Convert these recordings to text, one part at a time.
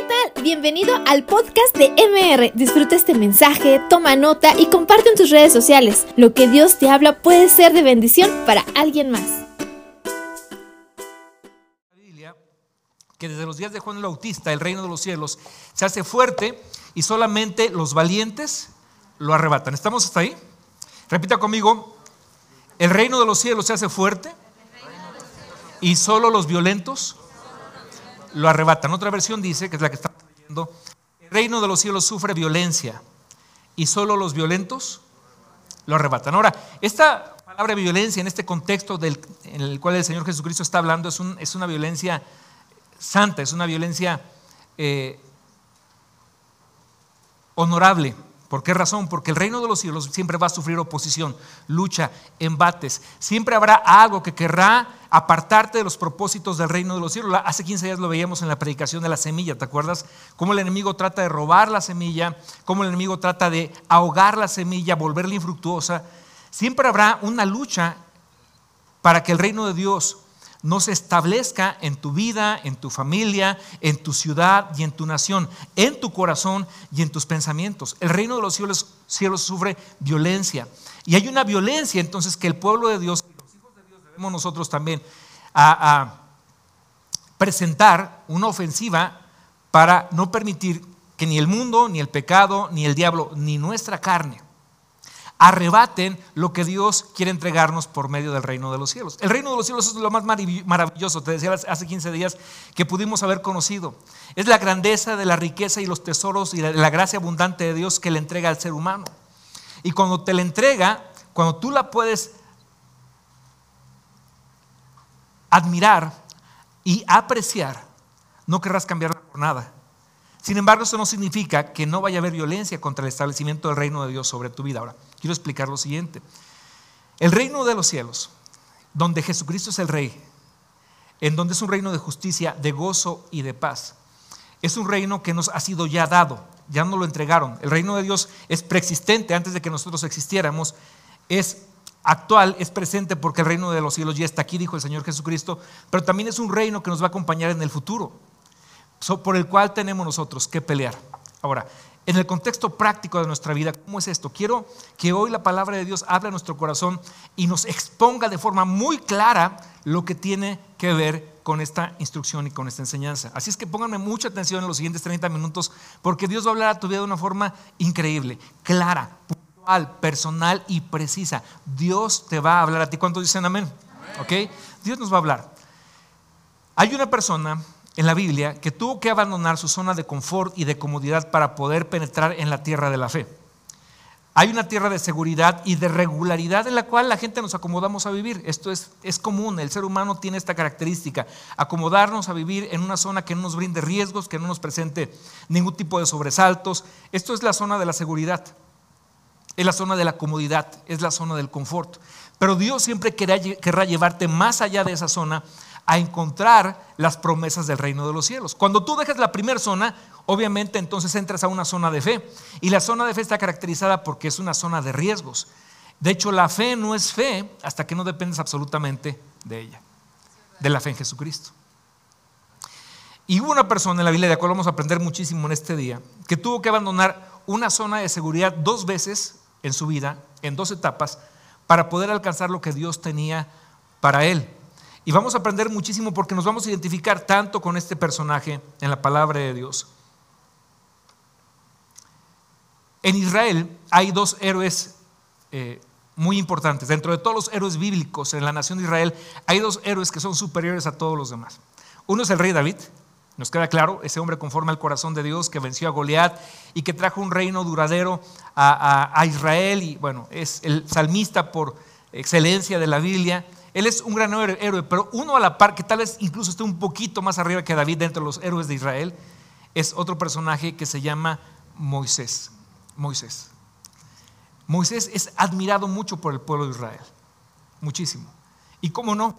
¿qué tal? Bienvenido al podcast de MR. Disfruta este mensaje, toma nota y comparte en tus redes sociales. Lo que Dios te habla puede ser de bendición para alguien más. que desde los días de Juan el Bautista el reino de los cielos se hace fuerte y solamente los valientes lo arrebatan. ¿Estamos hasta ahí? Repita conmigo, el reino de los cielos se hace fuerte y solo los violentos lo arrebatan. Otra versión dice, que es la que estamos leyendo, el reino de los cielos sufre violencia y solo los violentos lo arrebatan. Ahora, esta palabra violencia en este contexto del, en el cual el Señor Jesucristo está hablando es, un, es una violencia santa, es una violencia eh, honorable. ¿Por qué razón? Porque el reino de los cielos siempre va a sufrir oposición, lucha, embates. Siempre habrá algo que querrá apartarte de los propósitos del reino de los cielos. Hace 15 días lo veíamos en la predicación de la semilla, ¿te acuerdas? Cómo el enemigo trata de robar la semilla, cómo el enemigo trata de ahogar la semilla, volverla infructuosa. Siempre habrá una lucha para que el reino de Dios no se establezca en tu vida, en tu familia, en tu ciudad y en tu nación, en tu corazón y en tus pensamientos. El reino de los cielos, sufre violencia. Y hay una violencia entonces que el pueblo de Dios, los hijos de Dios debemos nosotros también a presentar una ofensiva para no permitir que ni el mundo, ni el pecado, ni el diablo, ni nuestra carne arrebaten lo que Dios quiere entregarnos por medio del reino de los cielos. El reino de los cielos es lo más maravilloso, te decía hace 15 días, que pudimos haber conocido. Es la grandeza de la riqueza y los tesoros y la gracia abundante de Dios que le entrega al ser humano. Y cuando te la entrega, cuando tú la puedes admirar y apreciar, no querrás cambiarla por nada. Sin embargo, eso no significa que no vaya a haber violencia contra el establecimiento del reino de Dios sobre tu vida. Ahora, quiero explicar lo siguiente. El reino de los cielos, donde Jesucristo es el rey, en donde es un reino de justicia, de gozo y de paz, es un reino que nos ha sido ya dado, ya nos lo entregaron. El reino de Dios es preexistente antes de que nosotros existiéramos, es actual, es presente porque el reino de los cielos ya está aquí, dijo el Señor Jesucristo, pero también es un reino que nos va a acompañar en el futuro por el cual tenemos nosotros que pelear. Ahora, en el contexto práctico de nuestra vida, ¿cómo es esto? Quiero que hoy la palabra de Dios hable a nuestro corazón y nos exponga de forma muy clara lo que tiene que ver con esta instrucción y con esta enseñanza. Así es que pónganme mucha atención en los siguientes 30 minutos porque Dios va a hablar a tu vida de una forma increíble, clara, puntual, personal y precisa. Dios te va a hablar a ti. ¿Cuántos dicen amén? ¿Ok? Dios nos va a hablar. Hay una persona en la Biblia que tuvo que abandonar su zona de confort y de comodidad para poder penetrar en la tierra de la fe. Hay una tierra de seguridad y de regularidad en la cual la gente nos acomodamos a vivir. Esto es, es común, el ser humano tiene esta característica, acomodarnos a vivir en una zona que no nos brinde riesgos, que no nos presente ningún tipo de sobresaltos. Esto es la zona de la seguridad, es la zona de la comodidad, es la zona del confort. Pero Dios siempre querrá llevarte más allá de esa zona a encontrar las promesas del reino de los cielos. Cuando tú dejas la primera zona, obviamente entonces entras a una zona de fe. Y la zona de fe está caracterizada porque es una zona de riesgos. De hecho, la fe no es fe hasta que no dependes absolutamente de ella, de la fe en Jesucristo. Y hubo una persona en la Biblia, de la cual vamos a aprender muchísimo en este día, que tuvo que abandonar una zona de seguridad dos veces en su vida, en dos etapas, para poder alcanzar lo que Dios tenía para él. Y vamos a aprender muchísimo porque nos vamos a identificar tanto con este personaje en la palabra de Dios. En Israel hay dos héroes eh, muy importantes. Dentro de todos los héroes bíblicos en la nación de Israel, hay dos héroes que son superiores a todos los demás. Uno es el rey David, nos queda claro, ese hombre conforme al corazón de Dios que venció a Goliat y que trajo un reino duradero a, a Israel. Y bueno, es el salmista por excelencia de la Biblia. Él es un gran héroe, pero uno a la par, que tal vez incluso esté un poquito más arriba que David dentro de los héroes de Israel, es otro personaje que se llama Moisés. Moisés. Moisés es admirado mucho por el pueblo de Israel, muchísimo. Y cómo no,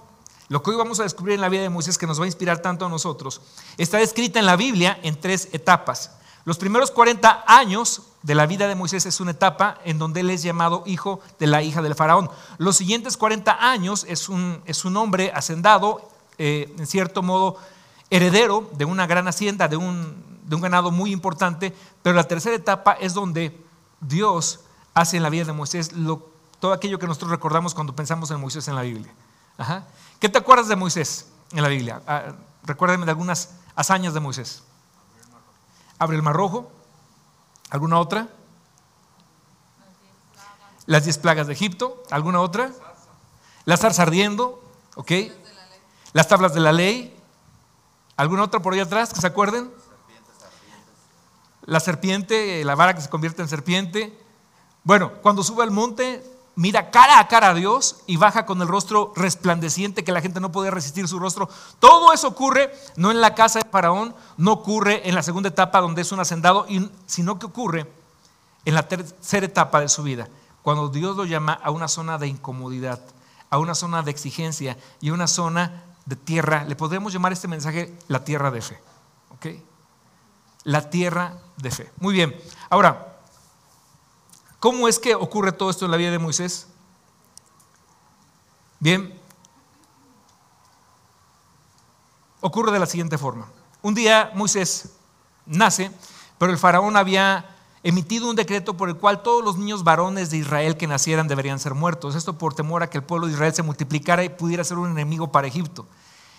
lo que hoy vamos a descubrir en la vida de Moisés, que nos va a inspirar tanto a nosotros, está escrita en la Biblia en tres etapas. Los primeros 40 años de la vida de Moisés es una etapa en donde él es llamado hijo de la hija del faraón. Los siguientes 40 años es un, es un hombre hacendado, eh, en cierto modo heredero de una gran hacienda, de un, de un ganado muy importante, pero la tercera etapa es donde Dios hace en la vida de Moisés todo aquello que nosotros recordamos cuando pensamos en Moisés en la Biblia. ¿Qué te acuerdas de Moisés en la Biblia? Ah, recuérdame de algunas hazañas de Moisés. Abre el mar rojo. ¿Alguna otra? Las diez plagas de Egipto. ¿Alguna otra? La zarza ardiendo. ¿Ok? Las tablas de la ley. ¿Alguna otra por ahí atrás que se acuerden? La serpiente, la vara que se convierte en serpiente. Bueno, cuando sube al monte, mira cara a cara a Dios y baja con el rostro resplandeciente que la gente no podía resistir su rostro. Todo eso ocurre no en la casa de Faraón, no ocurre en la segunda etapa donde es un hacendado, sino que ocurre en la tercera etapa de su vida, cuando Dios lo llama a una zona de incomodidad, a una zona de exigencia y a una zona de tierra. Le podemos llamar este mensaje la tierra de fe. ¿Ok? La tierra de fe. Muy bien. Ahora, ¿Cómo es que ocurre todo esto en la vida de Moisés? Bien, ocurre de la siguiente forma. Un día Moisés nace, pero el faraón había emitido un decreto por el cual todos los niños varones de Israel que nacieran deberían ser muertos. Esto por temor a que el pueblo de Israel se multiplicara y pudiera ser un enemigo para Egipto.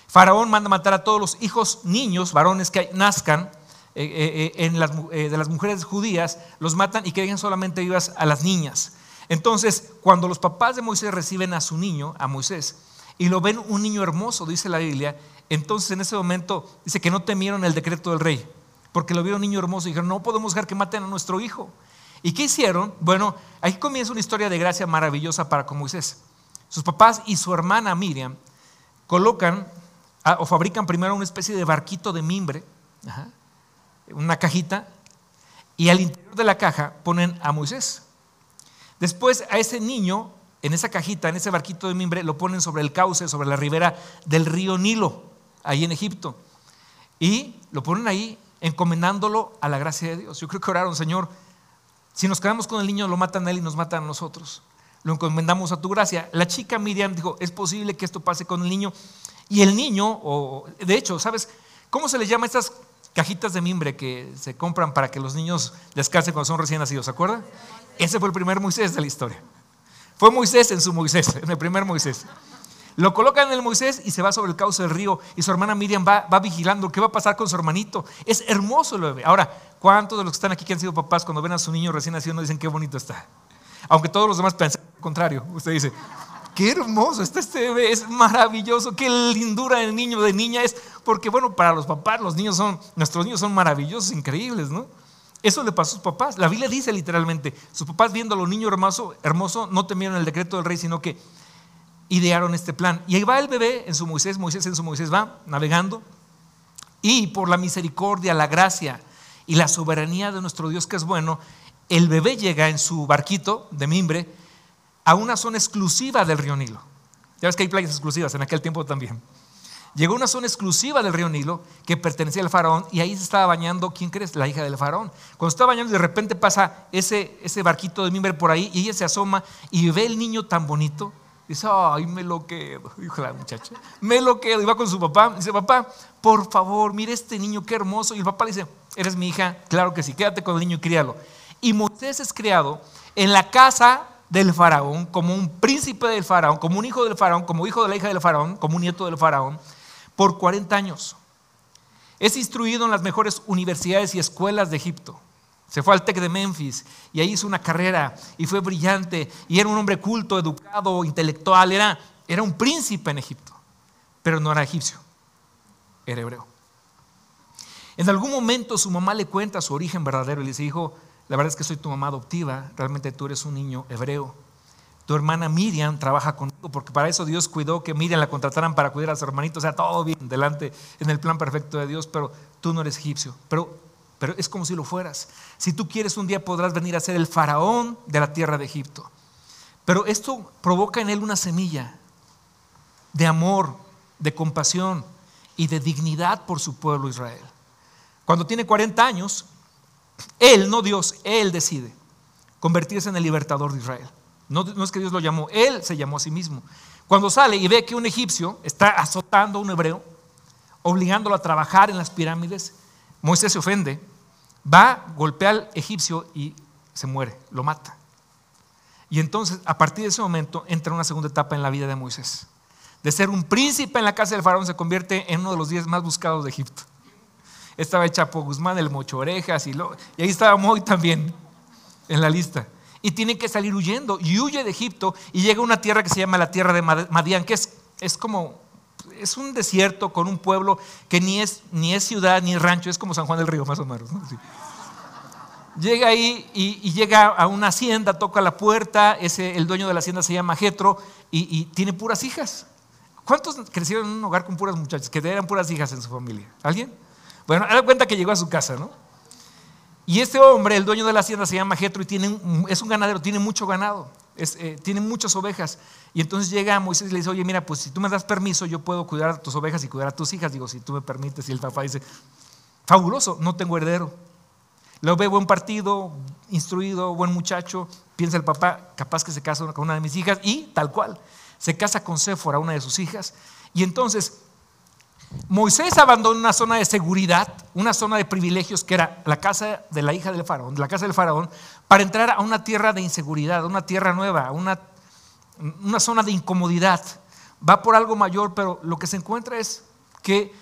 Faraón manda matar a todos los hijos niños varones que nazcan eh, eh, eh, en las, de las mujeres judías, los matan y que solamente vivas a las niñas. Entonces, cuando los papás de Moisés reciben a su niño, a Moisés, y lo ven un niño hermoso, dice la Biblia, entonces en ese momento dice que no temieron el decreto del rey, porque lo vieron un niño hermoso y dijeron, no podemos dejar que maten a nuestro hijo. ¿Y qué hicieron? Bueno, ahí comienza una historia de gracia maravillosa para con Moisés. Sus papás y su hermana Miriam colocan ah, o fabrican primero una especie de barquito de mimbre, ajá, una cajita, y al interior de la caja ponen a Moisés. Después a ese niño, en esa cajita, en ese barquito de mimbre, lo ponen sobre el cauce, sobre la ribera del río Nilo, ahí en Egipto. Y lo ponen ahí encomendándolo a la gracia de Dios. Yo creo que oraron, Señor, si nos quedamos con el niño, lo matan a él y nos matan a nosotros. Lo encomendamos a tu gracia. La chica Miriam dijo, es posible que esto pase con el niño. Y el niño, o, de hecho, ¿sabes cómo se le llama a estas cajitas de mimbre que se compran para que los niños descansen cuando son recién nacidos, ¿se acuerdan? Ese fue el primer Moisés de la historia. Fue Moisés en su Moisés, en el primer Moisés. Lo colocan en el Moisés y se va sobre el cauce del río y su hermana Miriam va, va, vigilando qué va a pasar con su hermanito. Es hermoso el bebé. Ahora, ¿cuántos de los que están aquí que han sido papás cuando ven a su niño recién nacido no dicen qué bonito está? Aunque todos los demás piensan lo contrario. Usted dice, qué hermoso está este bebé, es maravilloso, qué lindura de niño, de niña es, porque bueno, para los papás los niños son, nuestros niños son maravillosos, increíbles, ¿no? Eso le pasó a sus papás. La Biblia dice literalmente, sus papás viendo a los niños hermoso, hermoso, no temieron el decreto del rey, sino que idearon este plan. Y ahí va el bebé en su Moisés, Moisés en su Moisés va navegando. Y por la misericordia, la gracia y la soberanía de nuestro Dios que es bueno, el bebé llega en su barquito de mimbre a una zona exclusiva del río Nilo. Ya ves que hay playas exclusivas, en aquel tiempo también. Llegó a una zona exclusiva del río Nilo que pertenecía al faraón y ahí se estaba bañando, ¿quién crees? La hija del faraón. Cuando estaba bañando de repente pasa ese, ese barquito de mimbre por ahí y ella se asoma y ve el niño tan bonito. Dice, ay, me lo quedo, dijo la muchacha, me lo quedo. Y va con su papá, dice, papá, por favor, mire este niño, qué hermoso. Y el papá le dice, eres mi hija, claro que sí, quédate con el niño y críalo. Y Moisés es criado en la casa del faraón, como un príncipe del faraón, como un hijo del faraón, como hijo de la hija del faraón, como un nieto del faraón, por 40 años. Es instruido en las mejores universidades y escuelas de Egipto. Se fue al TEC de Memphis y ahí hizo una carrera y fue brillante y era un hombre culto, educado, intelectual, era, era un príncipe en Egipto, pero no era egipcio, era hebreo. En algún momento su mamá le cuenta su origen verdadero y le dice, hijo, la verdad es que soy tu mamá adoptiva, realmente tú eres un niño hebreo. Tu hermana Miriam trabaja contigo, porque para eso Dios cuidó que Miriam la contrataran para cuidar a su hermanito, o sea, todo bien delante en el plan perfecto de Dios, pero tú no eres egipcio, pero, pero es como si lo fueras. Si tú quieres un día podrás venir a ser el faraón de la tierra de Egipto. Pero esto provoca en él una semilla de amor, de compasión y de dignidad por su pueblo Israel. Cuando tiene 40 años, él, no Dios, Él decide convertirse en el libertador de Israel. No, es que Dios lo llamó, Él se llamó a sí mismo. Cuando sale y ve que un egipcio está azotando a un hebreo, obligándolo a trabajar en las pirámides, Moisés se ofende, va, golpea al egipcio y se muere, lo mata. Y entonces, a partir de ese momento, entra una segunda etapa en la vida de Moisés. De ser un príncipe en la casa del faraón, se convierte en uno de los diez más buscados de Egipto. Estaba Chapo Guzmán, el Mocho Orejas, y, y ahí estaba Moy también en la lista. Y tiene que salir huyendo, y huye de Egipto, y llega a una tierra que se llama la tierra de Madián, que es, es como es un desierto con un pueblo que ni es, ni es ciudad ni rancho, es como San Juan del Río, más o menos. Llega ahí y, llega a una hacienda, toca la puerta, ese, el dueño de la hacienda se llama Jetro y, tiene puras hijas. ¿Cuántos crecieron en un hogar con puras muchachas? Que eran puras hijas en su familia. ¿Alguien? Bueno, da cuenta que llegó a su casa, ¿no? Y este hombre, el dueño de la hacienda, se llama Jetro y tiene, es un ganadero, tiene mucho ganado, eh, tiene muchas ovejas. Y entonces llega Moisés y le dice, oye, mira, pues si tú me das permiso, yo puedo cuidar a tus ovejas y cuidar a tus hijas. Digo, si tú me permites. Y el papá dice, fabuloso, no tengo heredero. Lo ve buen partido, instruido, buen muchacho. Piensa el papá, capaz que se casa con una de mis hijas. Y tal cual, se casa con Séfora, una de sus hijas. Y entonces Moisés abandona una zona de seguridad, una zona de privilegios que era la casa de la hija del faraón, la casa del faraón, para entrar a una tierra de inseguridad, una tierra nueva, una una zona de incomodidad, va por algo mayor, pero lo que se encuentra es que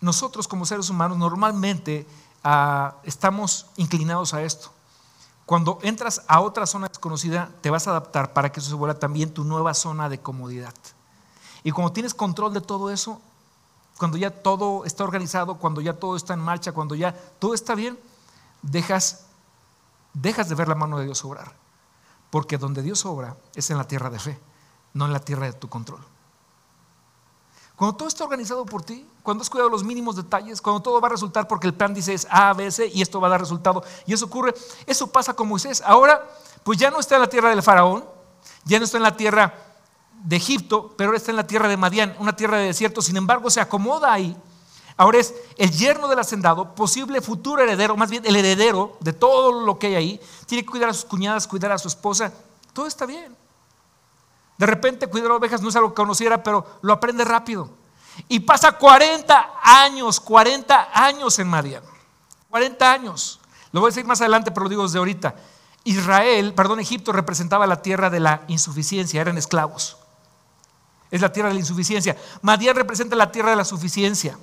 nosotros como seres humanos normalmente ah, estamos inclinados a esto. Cuando entras a otra zona desconocida, te vas a adaptar para que eso se vuelva también tu nueva zona de comodidad. Y cuando tienes control de todo eso, cuando ya todo está organizado, cuando ya todo está en marcha, cuando ya todo está bien, dejas, de ver la mano de Dios obrar. Porque donde Dios obra es en la tierra de fe, no en la tierra de tu control. Cuando todo está organizado por ti, cuando has cuidado los mínimos detalles, cuando todo va a resultar porque el plan dice es A, B, C y esto va a dar resultado, y eso ocurre, eso pasa con Moisés. Ahora, pues ya no está en la tierra del faraón, ya no está en la tierra de Egipto, pero ahora está en la tierra de Madián, una tierra de desierto, sin embargo se acomoda ahí Ahora es el yerno del hacendado, posible futuro heredero, más bien el heredero de todo lo que hay ahí. Tiene que cuidar a sus cuñadas, cuidar a su esposa. Todo está bien. De repente cuidar ovejas no es algo que conociera, pero lo aprende rápido. Y pasa 40 años, 40 años en Madian. 40 años. Lo voy a decir más adelante, pero lo digo desde ahorita. Israel, perdón, Egipto representaba la tierra de la insuficiencia, eran esclavos. Es la tierra de la insuficiencia. Madian representa la tierra de la suficiencia.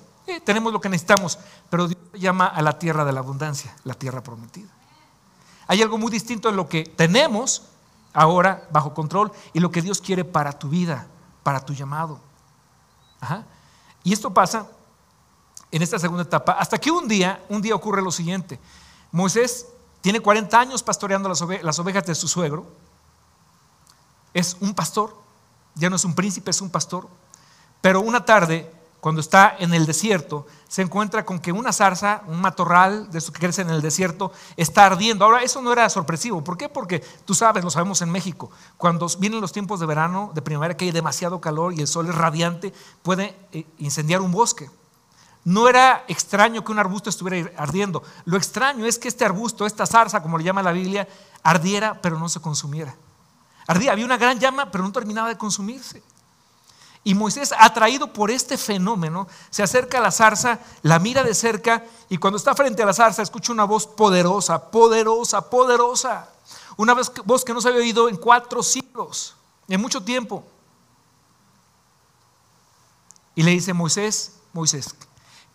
Tenemos lo que necesitamos, pero Dios llama a la tierra de la abundancia, la tierra prometida. Hay algo muy distinto en lo que tenemos ahora bajo control y lo que Dios quiere para tu vida, para tu llamado. Y esto pasa en esta segunda etapa, hasta que un día, un día ocurre lo siguiente. Moisés tiene 40 años pastoreando las ovejas de su suegro. Es un pastor, ya no es un príncipe, es un pastor. Pero una tarde cuando está en el desierto, se encuentra con que una zarza, un matorral de eso que crece en el desierto, está ardiendo. Ahora, eso no era sorpresivo. ¿Por qué? Porque tú sabes, lo sabemos en México, cuando vienen los tiempos de verano, de primavera, que hay demasiado calor y el sol es radiante, puede eh, incendiar un bosque. No era extraño que un arbusto estuviera ardiendo. Lo extraño es que este arbusto, esta zarza, como le llama la Biblia, ardiera, pero no se consumiera. Ardía, había una gran llama, pero no terminaba de consumirse. Y Moisés, atraído por este fenómeno, se acerca a la zarza, la mira de cerca y cuando está frente a la zarza escucha una voz poderosa, poderosa, poderosa. Una voz que no se había oído en cuatro siglos, en mucho tiempo. Y le dice, Moisés, Moisés,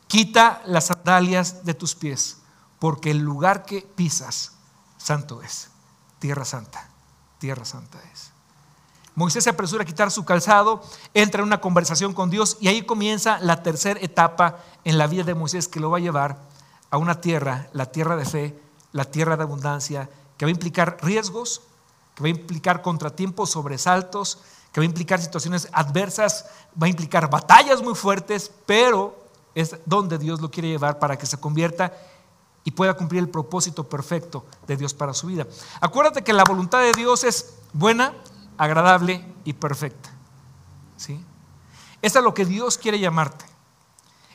quita las sandalias de tus pies, porque el lugar que pisas, santo es, tierra santa, tierra santa es. Moisés se apresura a quitar su calzado, entra en una conversación con Dios y ahí comienza la tercera etapa en la vida de Moisés que lo va a llevar a una tierra, la tierra de fe, la tierra de abundancia, que va a implicar riesgos, que va a implicar contratiempos, sobresaltos, que va a implicar situaciones adversas, va a implicar batallas muy fuertes, pero es donde Dios lo quiere llevar para que se convierta y pueda cumplir el propósito perfecto de Dios para su vida. Acuérdate que la voluntad de Dios es buena, agradable y perfecta. ¿Sí? Es lo que Dios quiere llamarte.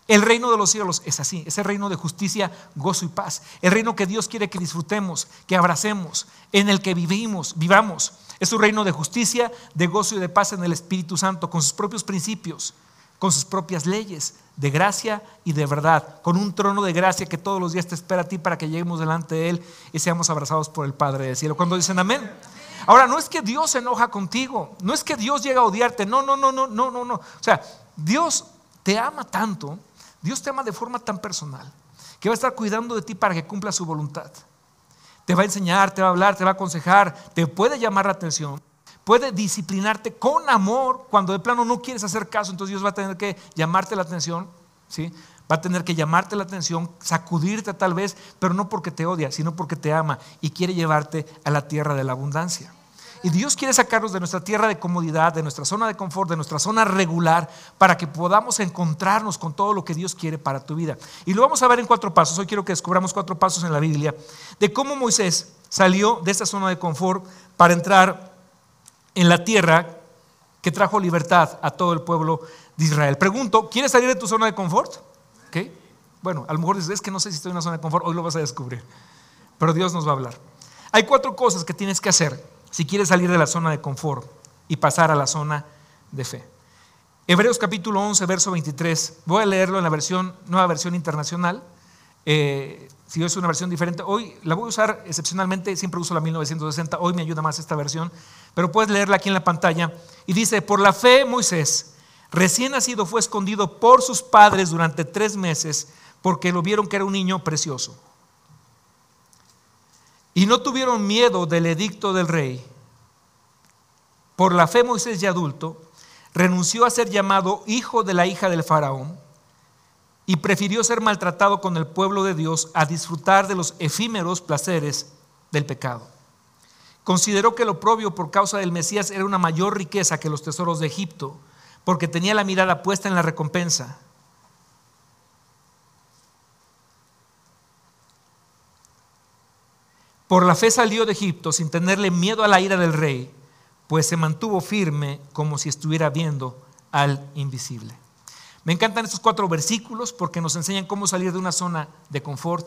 El reino de los cielos es así, es el reino de justicia, gozo y paz. El reino que Dios quiere que disfrutemos, que abracemos, en el que vivimos, vivamos. Es un reino de justicia, de gozo y de paz en el Espíritu Santo, con sus propios principios, con sus propias leyes de gracia y de verdad, con un trono de gracia que todos los días te espera a ti para que lleguemos delante de Él y seamos abrazados por el Padre del cielo. Cuando dicen amén. Ahora, no es que Dios se enoja contigo, no es que Dios llega a odiarte, no, no, no, no, no, no, no. O sea, Dios te ama tanto, Dios te ama de forma tan personal, que va a estar cuidando de ti para que cumpla su voluntad. Te va a enseñar, te va a hablar, te va a aconsejar, te puede llamar la atención, puede disciplinarte con amor cuando de plano no quieres hacer caso, entonces Dios va a tener que llamarte la atención, ¿sí? Va a tener que llamarte la atención, sacudirte tal vez, pero no porque te odia, sino porque te ama y quiere llevarte a la tierra de la abundancia. Y Dios quiere sacarnos de nuestra tierra de comodidad, de nuestra zona de confort, de nuestra zona regular, para que podamos encontrarnos con todo lo que Dios quiere para tu vida. Y lo vamos a ver en cuatro pasos. Hoy quiero que descubramos cuatro pasos en la Biblia de cómo Moisés salió de esta zona de confort para entrar en la tierra que trajo libertad a todo el pueblo de Israel. Pregunto, ¿quieres salir de tu zona de confort? Bueno, a lo mejor dices, es que no sé si estoy en una zona de confort, hoy lo vas a descubrir. Pero Dios nos va a hablar. Hay cuatro cosas que tienes que hacer si quieres salir de la zona de confort y pasar a la zona de fe. Hebreos capítulo 11, verso 23. Voy a leerlo en la versión, nueva versión internacional. Eh, si es una versión diferente, hoy la voy a usar excepcionalmente, siempre uso la 1960, hoy me ayuda más esta versión, pero puedes leerla aquí en la pantalla. Y dice, por la fe Moisés, recién nacido, fue escondido por sus padres durante tres meses porque lo vieron que era un niño precioso. Y no tuvieron miedo del edicto del rey. Por la fe Moisés ya adulto renunció a ser llamado hijo de la hija del faraón y prefirió ser maltratado con el pueblo de Dios a disfrutar de los efímeros placeres del pecado. Consideró que lo propio por causa del Mesías era una mayor riqueza que los tesoros de Egipto, porque tenía la mirada puesta en la recompensa. Por la fe salió de Egipto sin tenerle miedo a la ira del rey, pues se mantuvo firme como si estuviera viendo al invisible. Me encantan estos cuatro versículos porque nos enseñan cómo salir de una zona de confort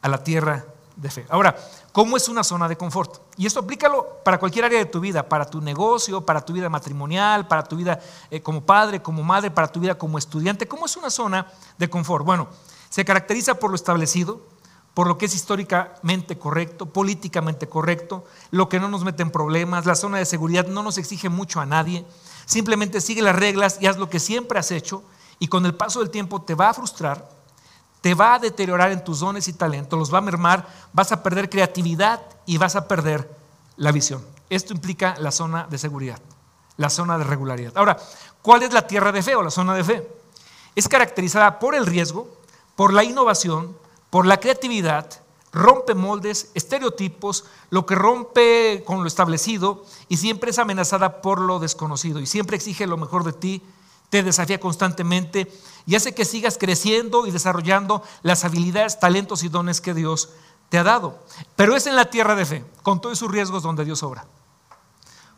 a la tierra de fe. Ahora, ¿cómo es una zona de confort? Y esto aplícalo para cualquier área de tu vida, para tu negocio, para tu vida matrimonial, para tu vida eh, como padre, como madre, para tu vida como estudiante. ¿Cómo es una zona de confort? Bueno, se caracteriza por lo establecido, por lo que es históricamente correcto, políticamente correcto, lo que no nos mete en problemas, la zona de seguridad no nos exige mucho a nadie, simplemente sigue las reglas y haz lo que siempre has hecho y con el paso del tiempo te va a frustrar, te va a deteriorar en tus dones y talentos, los va a mermar, vas a perder creatividad y vas a perder la visión. Esto implica la zona de seguridad, la zona de regularidad. Ahora, ¿cuál es la tierra de fe o la zona de fe? Es caracterizada por el riesgo, por la innovación, por la creatividad, rompe moldes, estereotipos, lo que rompe con lo establecido y siempre es amenazada por lo desconocido y siempre exige lo mejor de ti, te desafía constantemente y hace que sigas creciendo y desarrollando las habilidades, talentos y dones que Dios te ha dado. Pero es en la tierra de fe, con todos sus riesgos donde Dios obra.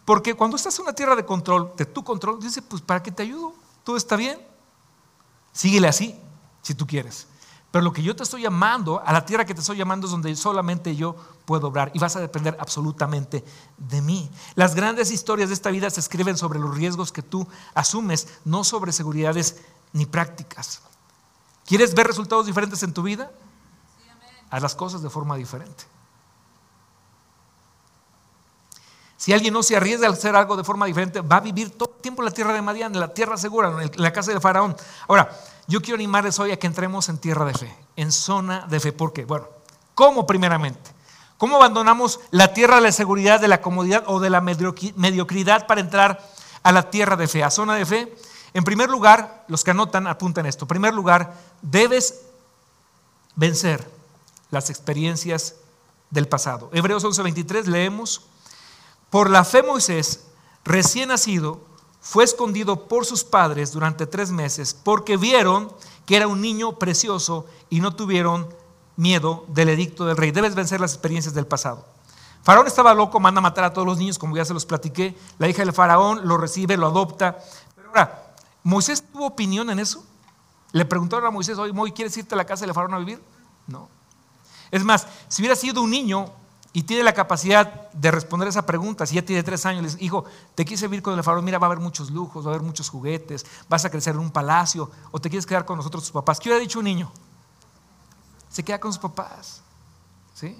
Porque cuando estás en una tierra de control, de tu control, dice, pues ¿para qué te ayudo? Todo está bien. Síguele así, si tú quieres. Pero lo que yo te estoy llamando, a la tierra que te estoy llamando es donde solamente yo puedo obrar y vas a depender absolutamente de mí. Las grandes historias de esta vida se escriben sobre los riesgos que tú asumes, no sobre seguridades ni prácticas. ¿Quieres ver resultados diferentes en tu vida? Haz las cosas de forma diferente. Si alguien no se arriesga a hacer algo de forma diferente, va a vivir todo el tiempo en la tierra de Madián, en la tierra segura, en la casa del faraón. Ahora, yo quiero animarles hoy a que entremos en tierra de fe, en zona de fe. ¿Por qué? Bueno, ¿cómo primeramente? ¿Cómo abandonamos la tierra de la seguridad, de la comodidad o de la mediocridad para entrar a la tierra de fe, a zona de fe? En primer lugar, los que anotan apuntan esto. En primer lugar, debes vencer las experiencias del pasado. Hebreos 11:23 leemos, por la fe Moisés, recién nacido, fue escondido por sus padres durante tres meses porque vieron que era un niño precioso y no tuvieron miedo del edicto del rey. Debes vencer las experiencias del pasado. Faraón estaba loco, manda a matar a todos los niños, como ya se los platiqué. La hija del faraón lo recibe, lo adopta. Pero ahora, ¿Moisés tuvo opinión en eso? Le preguntaron a Moisés, oye, ¿quieres irte a la casa del faraón a vivir? No. Es más, si hubiera sido un niño y tiene la capacidad de responder esa pregunta, si ya tiene tres años, le dice, hijo, te quieres vivir con el faraón, mira, va a haber muchos lujos, va a haber muchos juguetes, vas a crecer en un palacio, o te quieres quedar con nosotros tus papás. ¿Qué hubiera dicho un niño? Se queda con sus papás. ¿Sí?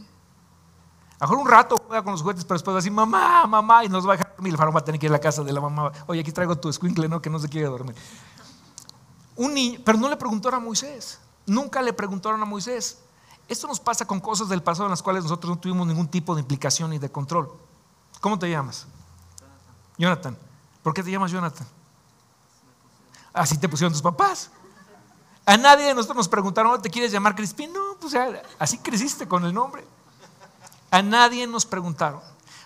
A mejor un rato juega con los juguetes, pero después va a decir, mamá, mamá, y nos va a dejar dormir. El faraón va a tener que ir a la casa de la mamá. Oye, aquí traigo tu escuincle, ¿no? Que no se quiere dormir. Un niño, pero no le preguntaron a Moisés. Nunca le preguntaron a Moisés. Esto nos pasa con cosas del pasado en las cuales nosotros no tuvimos ningún tipo de implicación ni de control. ¿Cómo te llamas? Jonathan. ¿Por qué te llamas Jonathan? Así te pusieron tus papás. A nadie de nosotros nos preguntaron, ¿te quieres llamar Crispín? No, pues así creciste con el nombre. A nadie nos preguntaron.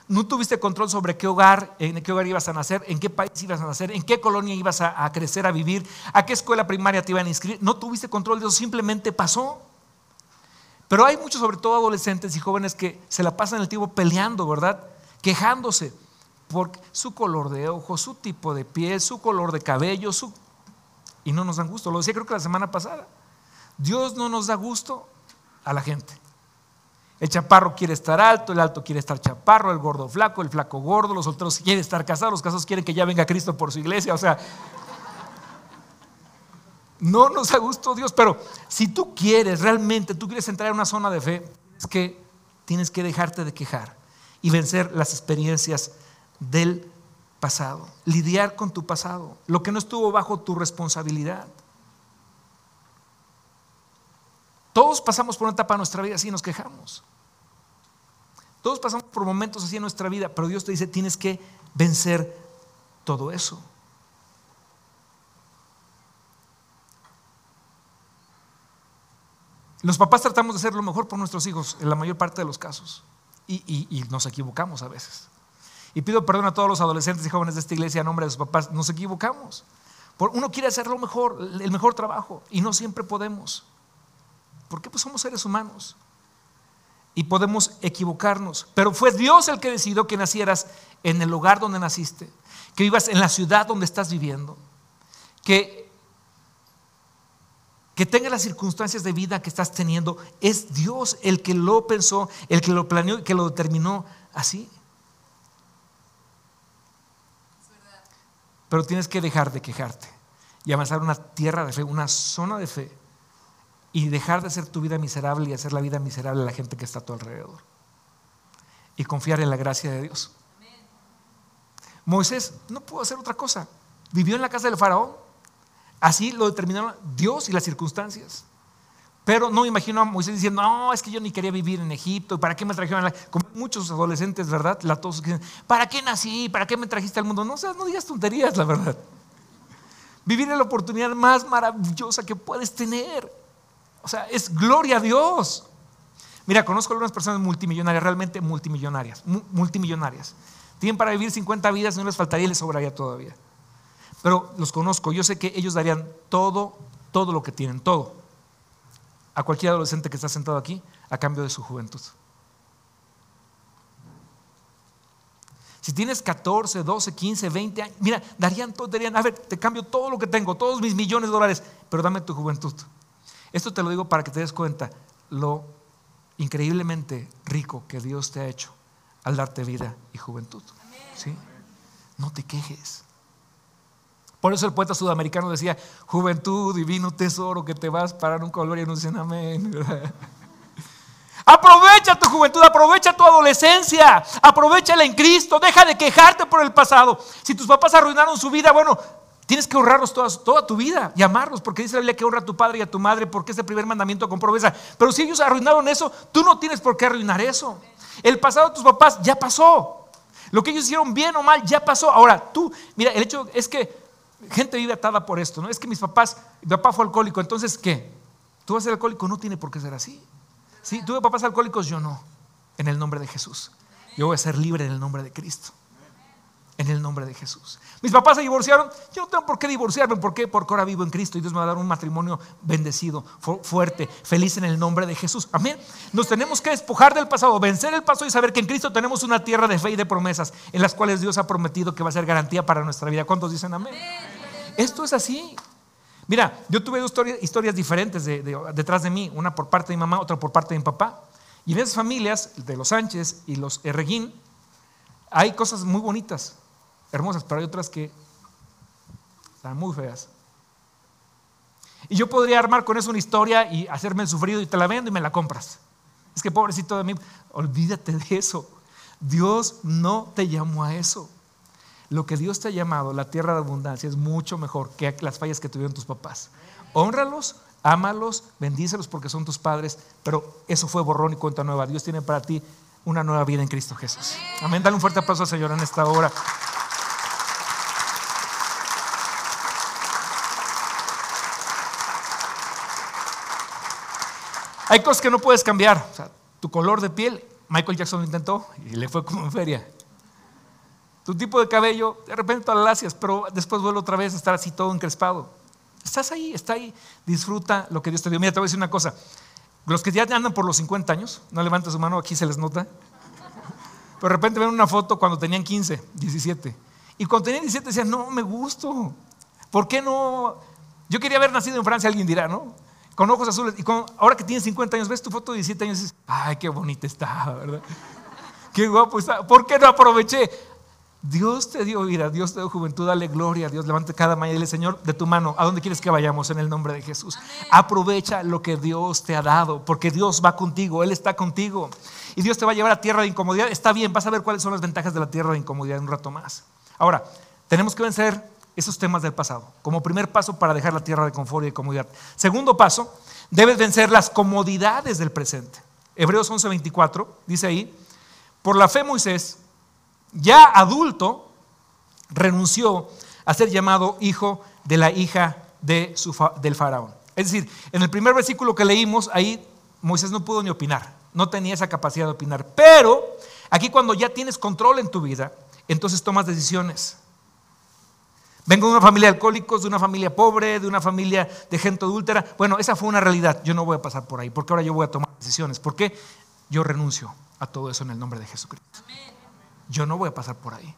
No tuviste control sobre qué hogar, en qué hogar ibas a nacer, en qué país ibas a nacer, en qué colonia ibas a, a crecer, a vivir, a qué escuela primaria te iban a inscribir. No tuviste control de eso, simplemente pasó. Pero hay muchos, sobre todo adolescentes y jóvenes, que se la pasan el tiempo peleando, ¿verdad? Quejándose por su color de ojos, su tipo de piel, su color de cabello, su... y no nos dan gusto. Lo decía creo que la semana pasada. Dios no nos da gusto a la gente. El chaparro quiere estar alto, el alto quiere estar chaparro, el gordo flaco, el flaco gordo, los solteros quieren estar casados, los casados quieren que ya venga Cristo por su iglesia. O sea, no nos da gusto Dios, pero si tú quieres realmente, tú quieres entrar en una zona de fe, es que tienes que dejarte de quejar y vencer las experiencias del pasado, lidiar con tu pasado, lo que no estuvo bajo tu responsabilidad. Todos pasamos por una etapa de nuestra vida así y nos quejamos. Todos pasamos por momentos así en nuestra vida, pero Dios te dice, tienes que vencer todo eso. Los papás tratamos de hacer lo mejor por nuestros hijos en la mayor parte de los casos y, nos equivocamos a veces. Y pido perdón a todos los adolescentes y jóvenes de esta iglesia a nombre de sus papás, nos equivocamos. Uno quiere hacer lo mejor, el mejor trabajo y no siempre podemos. ¿Por qué? Pues somos seres humanos y podemos equivocarnos. Pero fue Dios el que decidió que nacieras en el lugar donde naciste, que vivas en la ciudad donde estás viviendo, que que tenga las circunstancias de vida que estás teniendo, es Dios el que lo pensó, el que lo planeó y que lo determinó así. Pero tienes que dejar de quejarte y avanzar una tierra de fe, una zona de fe, y dejar de hacer tu vida miserable y hacer la vida miserable a la gente que está a tu alrededor. Y confiar en la gracia de Dios. Moisés no pudo hacer otra cosa. Vivió en la casa del faraón, Así lo determinaron Dios y las circunstancias. Pero no imagino a Moisés diciendo, no, es que yo ni quería vivir en Egipto, ¿para qué me trajeron? Como muchos adolescentes, ¿verdad? Latosos que dicen, ¿para qué nací? ¿Para qué me trajiste al mundo? No, o no digas tonterías, la verdad. Vivir en la oportunidad más maravillosa que puedes tener. O sea, es gloria a Dios. Mira, conozco algunas personas multimillonarias, realmente multimillonarias, multimillonarias. Tienen para vivir 50 vidas, no les faltaría y les sobraría todavía pero los conozco, yo sé que ellos darían todo, todo lo que tienen, todo, a cualquier adolescente que está sentado aquí, a cambio de su juventud. Si tienes 14, 12, 15, 20 años, mira, darían todo, darían, a ver, te cambio todo lo que tengo, todos mis millones de dólares, pero dame tu juventud. Esto te lo digo para que te des cuenta lo increíblemente rico que Dios te ha hecho al darte vida y juventud. ¿Sí? No te quejes. Por eso el poeta sudamericano decía, juventud, divino tesoro que te vas para nunca volver y dicen amén. Aprovecha tu juventud, aprovecha tu adolescencia, aprovechala en Cristo, deja de quejarte por el pasado. Si tus papás arruinaron su vida, bueno, tienes que honrarlos toda, toda tu vida y amarlos, porque dice la Biblia que honra a tu padre y a tu madre, porque es el primer mandamiento con promesa. Pero si ellos arruinaron eso, tú no tienes por qué arruinar eso. El pasado de tus papás ya pasó. Lo que ellos hicieron bien o mal ya pasó. Ahora, tú, mira, el hecho es que gente vive atada por esto, ¿no? Es que mis papás, mi papá fue alcohólico, entonces ¿qué? ¿Tú vas a ser alcohólico? No tiene por qué ser así. Si tuve papás alcohólicos, yo no. En el nombre de Jesús. Yo voy a ser libre en el nombre de Cristo. En el nombre de Jesús. Mis papás se divorciaron. Yo no tengo por qué divorciarme. ¿Por qué? Porque ahora vivo en Cristo y Dios me va a dar un matrimonio bendecido, fuerte, feliz en el nombre de Jesús. Amén. Nos tenemos que despojar del pasado, vencer el pasado y saber que en Cristo tenemos una tierra de fe y de promesas en las cuales Dios ha prometido que va a ser garantía para nuestra vida. ¿Cuántos dicen amén? Esto es así. Mira, yo tuve dos historias, diferentes detrás de mí, una por parte de mi mamá, otra por parte de mi papá. Y en esas familias, de los Sánchez y los Erreguín, hay cosas muy bonitas, hermosas, pero hay otras que están muy feas. Y yo podría armar con eso una historia y hacerme el sufrido y te la vendo y me la compras. Es que pobrecito de mí, olvídate de eso. Dios no te llamó a eso. Lo que Dios te ha llamado, la tierra de abundancia, es mucho mejor que las fallas que tuvieron tus papás. Honralos, ámalos, bendícelos porque son tus padres, pero eso fue borrón y cuenta nueva. Dios tiene para ti una nueva vida en Cristo Jesús. Amén. Dale un fuerte aplauso al Señor en esta hora. Hay cosas que no puedes cambiar. tu color de piel, Michael Jackson lo intentó y le fue como en feria. Tu tipo de cabello, de repente te lacias, pero después vuelve otra vez a estar así todo encrespado. Estás ahí, está ahí, disfruta lo que Dios te dio. Mira, te voy a decir una cosa. Los que ya andan por los 50 años, no levanten su mano, aquí se les nota. Pero de repente ven una foto cuando tenían 15, 17. Y cuando tenían 17 decían, no, me gusto. ¿Por qué no? Yo quería haber nacido en Francia, alguien dirá, ¿no? Con ojos azules. Y ahora que tienes 50 años, ves tu foto de 17 años y dices, ay, qué bonita está, ¿verdad? Qué guapo está. ¿Por qué no aproveché? Dios te dio vida, Dios te dio juventud, dale gloria a Dios. Levante cada mañana y dile, Señor, de tu mano, ¿a dónde quieres que vayamos en el nombre de Jesús? Aprovecha lo que Dios te ha dado, porque Dios va contigo, Él está contigo. Y Dios te va a llevar a tierra de incomodidad. Está bien, vas a ver cuáles son las ventajas de la tierra de incomodidad en un rato más. Ahora, tenemos que vencer esos temas del pasado, como primer paso para dejar la tierra de confort y de comodidad. Segundo paso, debes vencer las comodidades del presente. Hebreos 11:24 dice ahí, por la fe Moisés ya adulto, renunció a ser llamado hijo de la hija de del faraón. Es decir, en el primer versículo que leímos, ahí Moisés no pudo ni opinar, no tenía esa capacidad de opinar. Pero aquí cuando ya tienes control en tu vida, entonces tomas decisiones. Vengo de una familia de alcohólicos, de una familia pobre, de una familia de gente adúltera. Bueno, esa fue una realidad. Yo no voy a pasar por ahí, porque ahora yo voy a tomar decisiones. ¿Por qué? Yo renuncio a todo eso en el nombre de Jesucristo. Yo no voy a pasar por ahí.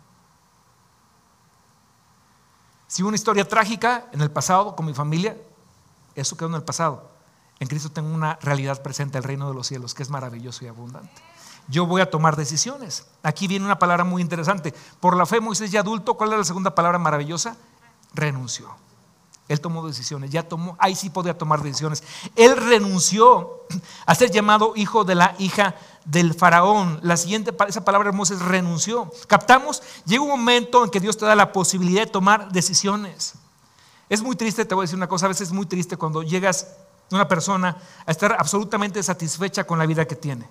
Si hubo una historia trágica en el pasado con mi familia, eso quedó en el pasado. En Cristo tengo una realidad presente, el reino de los cielos, que es maravilloso y abundante. Yo voy a tomar decisiones. Aquí viene una palabra muy interesante. Por la fe, Moisés ya adulto, ¿cuál es la segunda palabra maravillosa? Renunció. Él tomó decisiones, ya tomó, ahí sí podía tomar decisiones. Él renunció a ser llamado hijo de la hija del faraón. La siguiente, esa palabra hermosa es renunció. Captamos, llega un momento en que Dios te da la posibilidad de tomar decisiones. Es muy triste, te voy a decir una cosa, a veces es muy triste cuando llegas una persona a estar absolutamente satisfecha con la vida que tiene.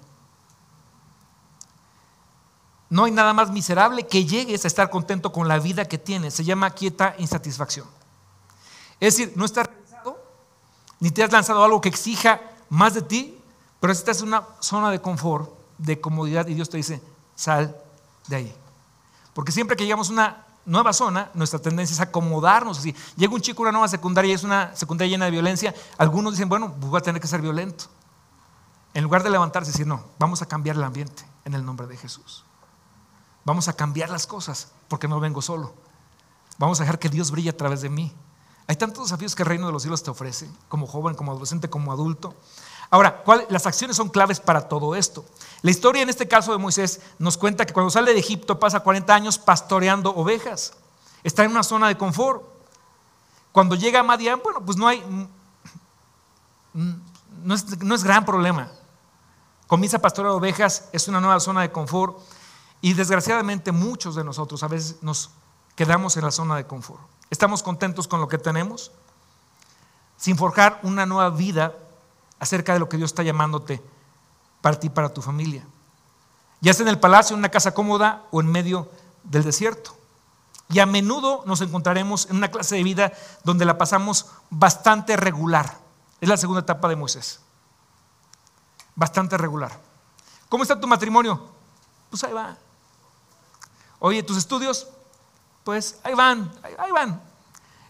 No hay nada más miserable que llegues a estar contento con la vida que tienes. Se llama quieta insatisfacción. Es decir, no estás realizado, ni te has lanzado algo que exija más de ti, pero estás en una zona de confort, de comodidad, y Dios te dice, sal de ahí. Porque siempre que llegamos a una nueva zona, nuestra tendencia es acomodarnos así. Llega un chico a una nueva secundaria y es una secundaria llena de violencia, algunos dicen, bueno, pues voy a tener que ser violento. En lugar de levantarse y decir, no, vamos a cambiar el ambiente en el nombre de Jesús. Vamos a cambiar las cosas porque no vengo solo. Vamos a dejar que Dios brille a través de mí. Hay tantos desafíos que el reino de los cielos te ofrece, como joven, como adolescente, como adulto. Ahora, las acciones son claves para todo esto. La historia en este caso de Moisés nos cuenta que cuando sale de Egipto pasa 40 años pastoreando ovejas. Está en una zona de confort. Cuando llega a Madián, bueno, pues no hay, mm, mm, no es, no es gran problema. Comienza a pastorear ovejas, es una nueva zona de confort. Y desgraciadamente muchos de nosotros a veces nos quedamos en la zona de confort. Estamos contentos con lo que tenemos, sin forjar una nueva vida acerca de lo que Dios está llamándote para ti, para tu familia. Ya sea en el palacio, en una casa cómoda o en medio del desierto. Y a menudo nos encontraremos en una clase de vida donde la pasamos bastante regular. Es la segunda etapa de Moisés. Bastante regular. ¿Cómo está tu matrimonio? Pues ahí va. Oye, tus estudios, pues ahí van, ahí, van.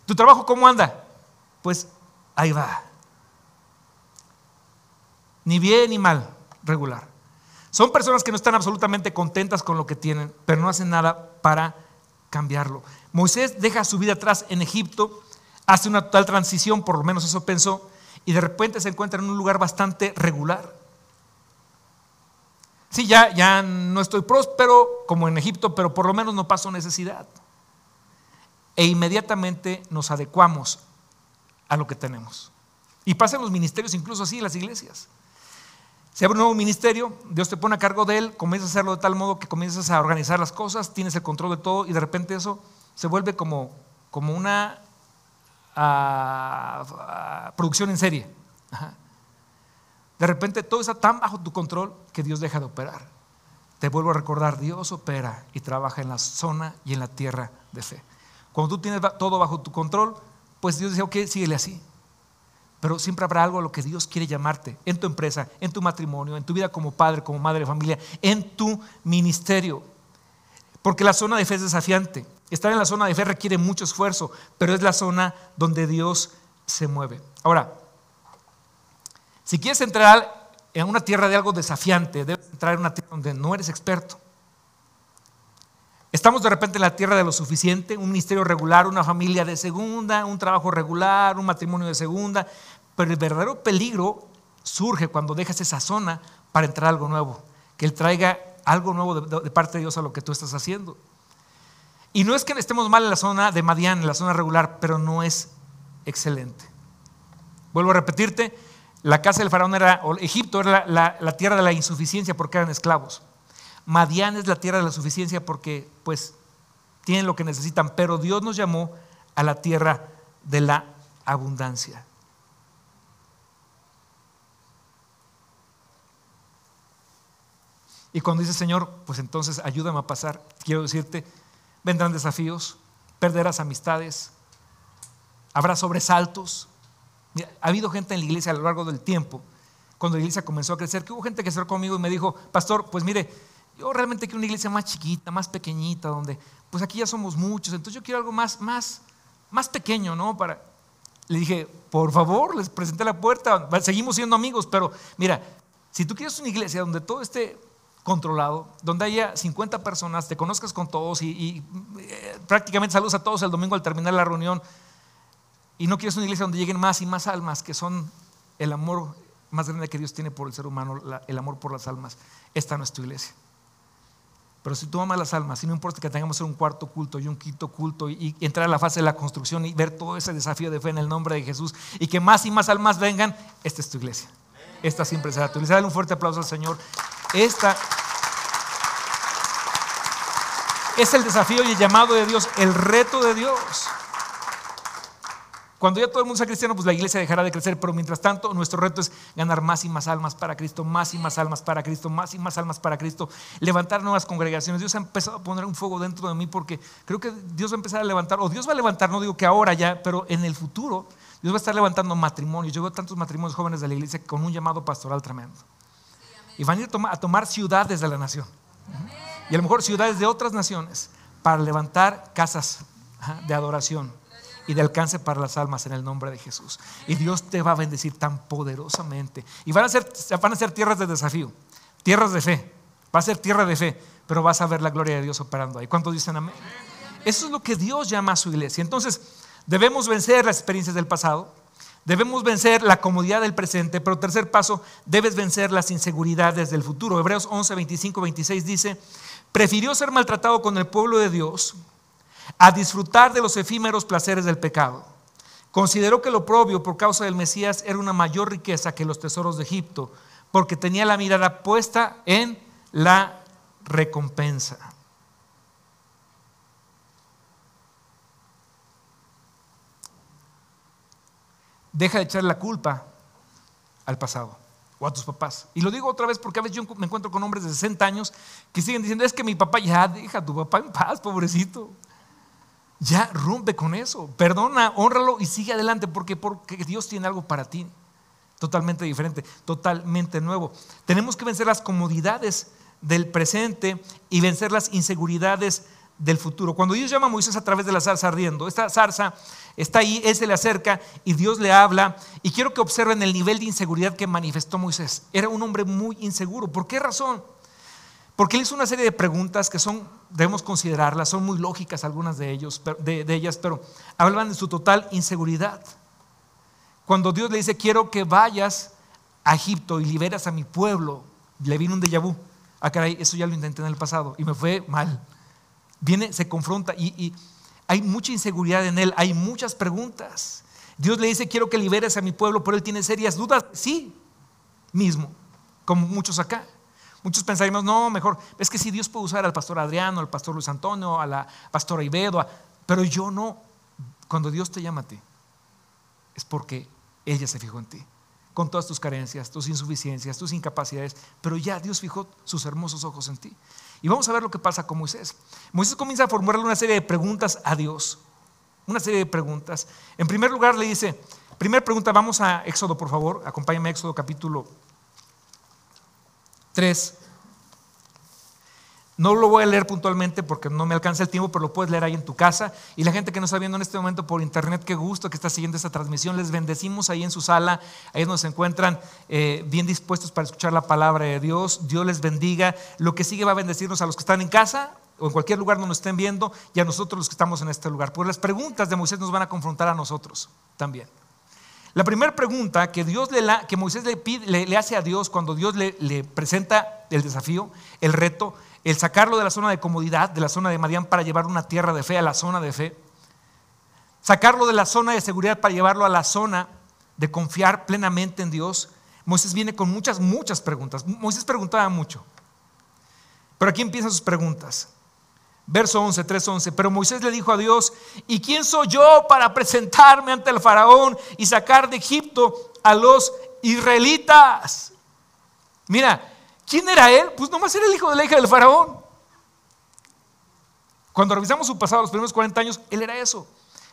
¿Tu trabajo cómo anda? Pues ahí va. Ni bien ni mal, regular. Son personas que no están absolutamente contentas con lo que tienen, pero no hacen nada para cambiarlo. Moisés deja su vida atrás en Egipto, hace una total transición, por lo menos eso pensó, y de repente se encuentra en un lugar bastante regular. Sí, ya, ya no estoy próspero como en Egipto, pero por lo menos no paso necesidad. E inmediatamente nos adecuamos a lo que tenemos. Y pasan los ministerios incluso así las iglesias. Se abre un nuevo ministerio, Dios te pone a cargo de él, comienzas a hacerlo de tal modo que comienzas a organizar las cosas, tienes el control de todo y de repente eso se vuelve como, como una ah, ah, producción en serie. De repente todo está tan bajo tu control que Dios deja de operar. Te vuelvo a recordar, Dios opera y trabaja en la zona y en la tierra de fe. Cuando tú tienes todo bajo tu control, pues Dios dice, ok, síguele así. Pero siempre habrá algo a lo que Dios quiere llamarte en tu empresa, en tu matrimonio, en tu vida como padre, como madre de familia, en tu ministerio. Porque la zona de fe es desafiante. Estar en la zona de fe requiere mucho esfuerzo, pero es la zona donde Dios se mueve. Ahora, si quieres entrar en una tierra de algo desafiante, debes entrar en una tierra donde no eres experto. Estamos de repente en la tierra de lo suficiente, un ministerio regular, una familia de segunda, un trabajo regular, un matrimonio de segunda, pero el verdadero peligro surge cuando dejas esa zona para entrar a algo nuevo, que Él traiga algo nuevo de, parte de Dios a lo que tú estás haciendo. Y no es que estemos mal en la zona de Madián, en la zona regular, pero no es excelente. Vuelvo a repetirte, la casa del faraón era, o Egipto era la, tierra de la insuficiencia porque eran esclavos. Madián es la tierra de la suficiencia porque pues tienen lo que necesitan, pero Dios nos llamó a la tierra de la abundancia. Y cuando dice Señor, pues entonces ayúdame a pasar, quiero decirte, vendrán desafíos, perderás amistades, habrá sobresaltos, ha habido gente en la iglesia a lo largo del tiempo, cuando la iglesia comenzó a crecer, que hubo gente que se conmigo y me dijo, pastor, pues mire, yo realmente quiero una iglesia más chiquita, más pequeñita, donde pues aquí ya somos muchos, entonces yo quiero algo más, más, más pequeño, ¿no? Para... Le dije, por favor, les presenté la puerta, seguimos siendo amigos, pero mira, si tú quieres una iglesia donde todo esté controlado, donde haya 50 personas, te conozcas con todos y, eh, prácticamente saludos a todos el domingo al terminar la reunión, y no quieres una iglesia donde lleguen más y más almas, que son el amor más grande que Dios tiene por el ser humano, el amor por las almas. Esta no es tu iglesia. Pero si tú amas las almas, y no importa que tengamos un cuarto culto y un quinto culto y, entrar a la fase de la construcción y ver todo ese desafío de fe en el nombre de Jesús y que más y más almas vengan, esta es tu iglesia. Esta siempre será tu iglesia. Dale un fuerte aplauso al Señor. Esta es el desafío y el llamado de Dios, el reto de Dios. Cuando ya todo el mundo sea cristiano, pues la iglesia dejará de crecer, pero mientras tanto nuestro reto es ganar más y más almas para Cristo, más y más almas para Cristo, más y más almas para Cristo, levantar nuevas congregaciones. Dios ha empezado a poner un fuego dentro de mí porque creo que Dios va a empezar a levantar, o Dios va a levantar, no digo que ahora ya, pero en el futuro, Dios va a estar levantando matrimonios. Yo veo tantos matrimonios jóvenes de la iglesia con un llamado pastoral tremendo. Y van a ir a tomar ciudades de la nación. Y a lo mejor ciudades de otras naciones para levantar casas de adoración y de alcance para las almas en el nombre de Jesús. Y Dios te va a bendecir tan poderosamente. Y van a ser, van a ser tierras de desafío, tierras de fe. Va a ser tierra de fe, pero vas a ver la gloria de Dios operando ahí. ¿Cuántos dicen amén? Eso es lo que Dios llama a su iglesia. Entonces, debemos vencer las experiencias del pasado. Debemos vencer la comodidad del presente, pero tercer paso, debes vencer las inseguridades del futuro. Hebreos 11, 25, 26 dice, prefirió ser maltratado con el pueblo de Dios a disfrutar de los efímeros placeres del pecado. Consideró que lo propio por causa del Mesías era una mayor riqueza que los tesoros de Egipto, porque tenía la mirada puesta en la recompensa. Deja de echar la culpa al pasado o a tus papás. Y lo digo otra vez porque a veces yo me encuentro con hombres de 60 años que siguen diciendo, es que mi papá ya deja a tu papá en paz, pobrecito. Ya rompe con eso, perdona, honralo y sigue adelante porque, porque Dios tiene algo para ti totalmente diferente, totalmente nuevo. Tenemos que vencer las comodidades del presente y vencer las inseguridades del futuro. Cuando Dios llama a Moisés a través de la zarza ardiendo, esta zarza está ahí, él se le acerca y Dios le habla. Y quiero que observen el nivel de inseguridad que manifestó Moisés. Era un hombre muy inseguro. ¿Por qué razón? Porque él hizo una serie de preguntas que son, debemos considerarlas, son muy lógicas algunas de, ellos, de, ellas, pero hablan de su total inseguridad. Cuando Dios le dice, quiero que vayas a Egipto y liberas a mi pueblo, le vino un déjà vu. Ah, caray, eso ya lo intenté en el pasado y me fue mal. Viene, se confronta y, y hay mucha inseguridad en él, hay muchas preguntas. Dios le dice, quiero que liberes a mi pueblo, pero él tiene serias dudas. Sí, mismo, como muchos acá. Muchos pensaríamos, no, mejor, es que si Dios puede usar al pastor Adriano, al pastor Luis Antonio, a la pastora Ibedo, pero yo no. Cuando Dios te llama a ti, es porque ella se fijó en ti, con todas tus carencias, tus insuficiencias, tus incapacidades, pero ya Dios fijó sus hermosos ojos en ti. Y vamos a ver lo que pasa con Moisés. Moisés comienza a formularle una serie de preguntas a Dios, una serie de preguntas. En primer lugar le dice, primera pregunta, vamos a Éxodo, por favor, acompáñame a Éxodo capítulo 3. No lo voy a leer puntualmente porque no me alcanza el tiempo, pero lo puedes leer ahí en tu casa. Y la gente que nos está viendo en este momento por internet, qué gusto que está siguiendo esta transmisión. Les bendecimos ahí en su sala, ahí nos encuentran eh, bien dispuestos para escuchar la palabra de Dios. Dios les bendiga. Lo que sigue va a bendecirnos a los que están en casa o en cualquier lugar donde nos estén viendo y a nosotros los que estamos en este lugar. Pues las preguntas de Moisés nos van a confrontar a nosotros también. La primera pregunta que, Dios le que Moisés le, pide, le, hace a Dios cuando Dios le, le, presenta el desafío, el reto, el sacarlo de la zona de comodidad, de la zona de Madián para llevar una tierra de fe a la zona de fe, sacarlo de la zona de seguridad para llevarlo a la zona de confiar plenamente en Dios, Moisés viene con muchas, muchas preguntas. Moisés preguntaba mucho. Pero aquí empiezan sus preguntas. Verso 11, 3.11. Pero Moisés le dijo a Dios, ¿y quién soy yo para presentarme ante el faraón y sacar de Egipto a los israelitas? Mira, ¿quién era él? Pues nomás era el hijo de la hija del faraón. Cuando revisamos su pasado, los primeros 40 años, él era eso.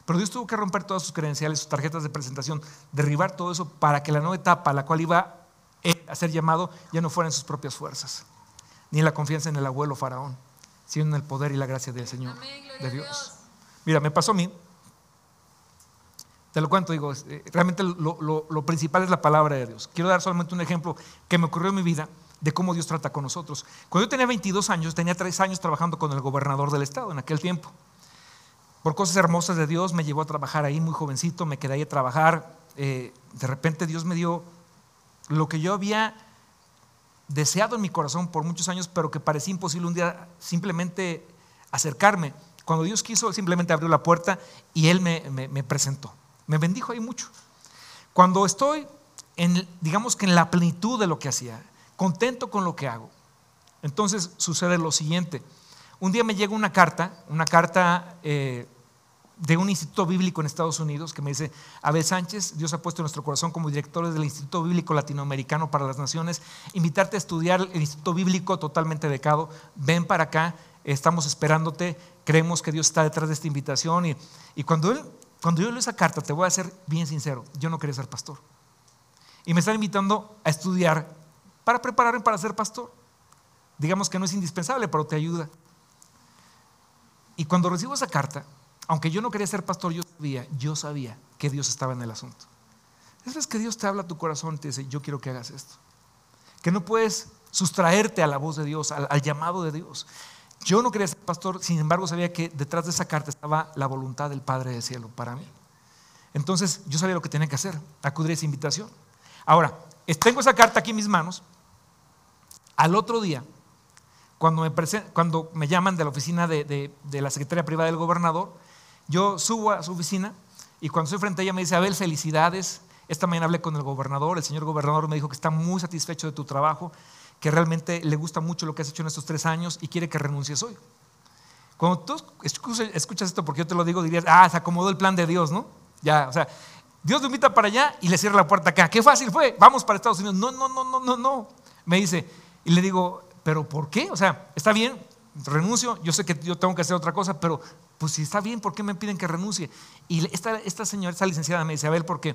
Pero Dios tuvo que romper todas sus credenciales, sus tarjetas de presentación, derribar todo eso para que la nueva etapa a la cual iba a ser llamado ya no fuera en sus propias fuerzas, ni en la confianza en el abuelo faraón sino en el poder y la gracia del Señor, de Dios. Mira, me pasó a mí. Te lo cuento, digo, eh, realmente lo, principal es la palabra de Dios. Quiero dar solamente un ejemplo que me ocurrió en mi vida de cómo Dios trata con nosotros. Cuando yo tenía 22 años, tenía 3 años trabajando con el gobernador del estado en aquel tiempo. Por cosas hermosas de Dios me llevó a trabajar ahí muy jovencito, me quedé ahí a trabajar. Eh, de repente Dios me dio lo que yo había deseado en mi corazón por muchos años, pero que parecía imposible un día simplemente acercarme. Cuando Dios quiso, simplemente abrió la puerta y Él me, presentó. Me bendijo ahí mucho. Cuando estoy, en, digamos que en la plenitud de lo que hacía, contento con lo que hago, entonces sucede lo siguiente. Un día me llega una carta, una carta eh, de un instituto bíblico en Estados Unidos que me dice, Abel Sánchez, Dios ha puesto en nuestro corazón como directores del Instituto Bíblico Latinoamericano para las Naciones, invitarte a estudiar el Instituto Bíblico totalmente becado, ven para acá, estamos esperándote, creemos que Dios está detrás de esta invitación y, y cuando, él, cuando yo leo esa carta, te voy a ser bien sincero, yo no quería ser pastor. Y me están invitando a estudiar para prepararme para ser pastor. Digamos que no es indispensable, pero te ayuda. Y cuando recibo esa carta, aunque yo no quería ser pastor, yo sabía, yo sabía que Dios estaba en el asunto. Es que Dios te habla a tu corazón y te dice, yo quiero que hagas esto. Que no puedes sustraerte a la voz de Dios, al, llamado de Dios. Yo no quería ser pastor, sin embargo sabía que detrás de esa carta estaba la voluntad del Padre del Cielo para mí. Entonces yo sabía lo que tenía que hacer, acudir a esa invitación. Ahora, tengo esa carta aquí en mis manos. Al otro día, cuando me, cuando me llaman de la oficina de, de la Secretaría Privada del Gobernador, yo subo a su oficina y cuando estoy frente a ella me dice, Abel, felicidades. Esta mañana hablé con el gobernador, el señor gobernador me dijo que está muy satisfecho de tu trabajo, que realmente le gusta mucho lo que has hecho en estos tres años y quiere que renuncies hoy. Cuando tú escuchas esto, porque yo te lo digo, dirías, ah, se acomodó el plan de Dios, ¿no? Ya, o sea, Dios lo invita para allá y le cierra la puerta acá. Qué fácil fue, vamos para Estados Unidos. No, no, no, no, no, no. Me dice, y le digo, ¿pero por qué? O sea, está bien, renuncio, yo sé que yo tengo que hacer otra cosa, pero pues si está bien, ¿por qué me piden que renuncie? Y esta, señora, esta licenciada me dice, Abel, porque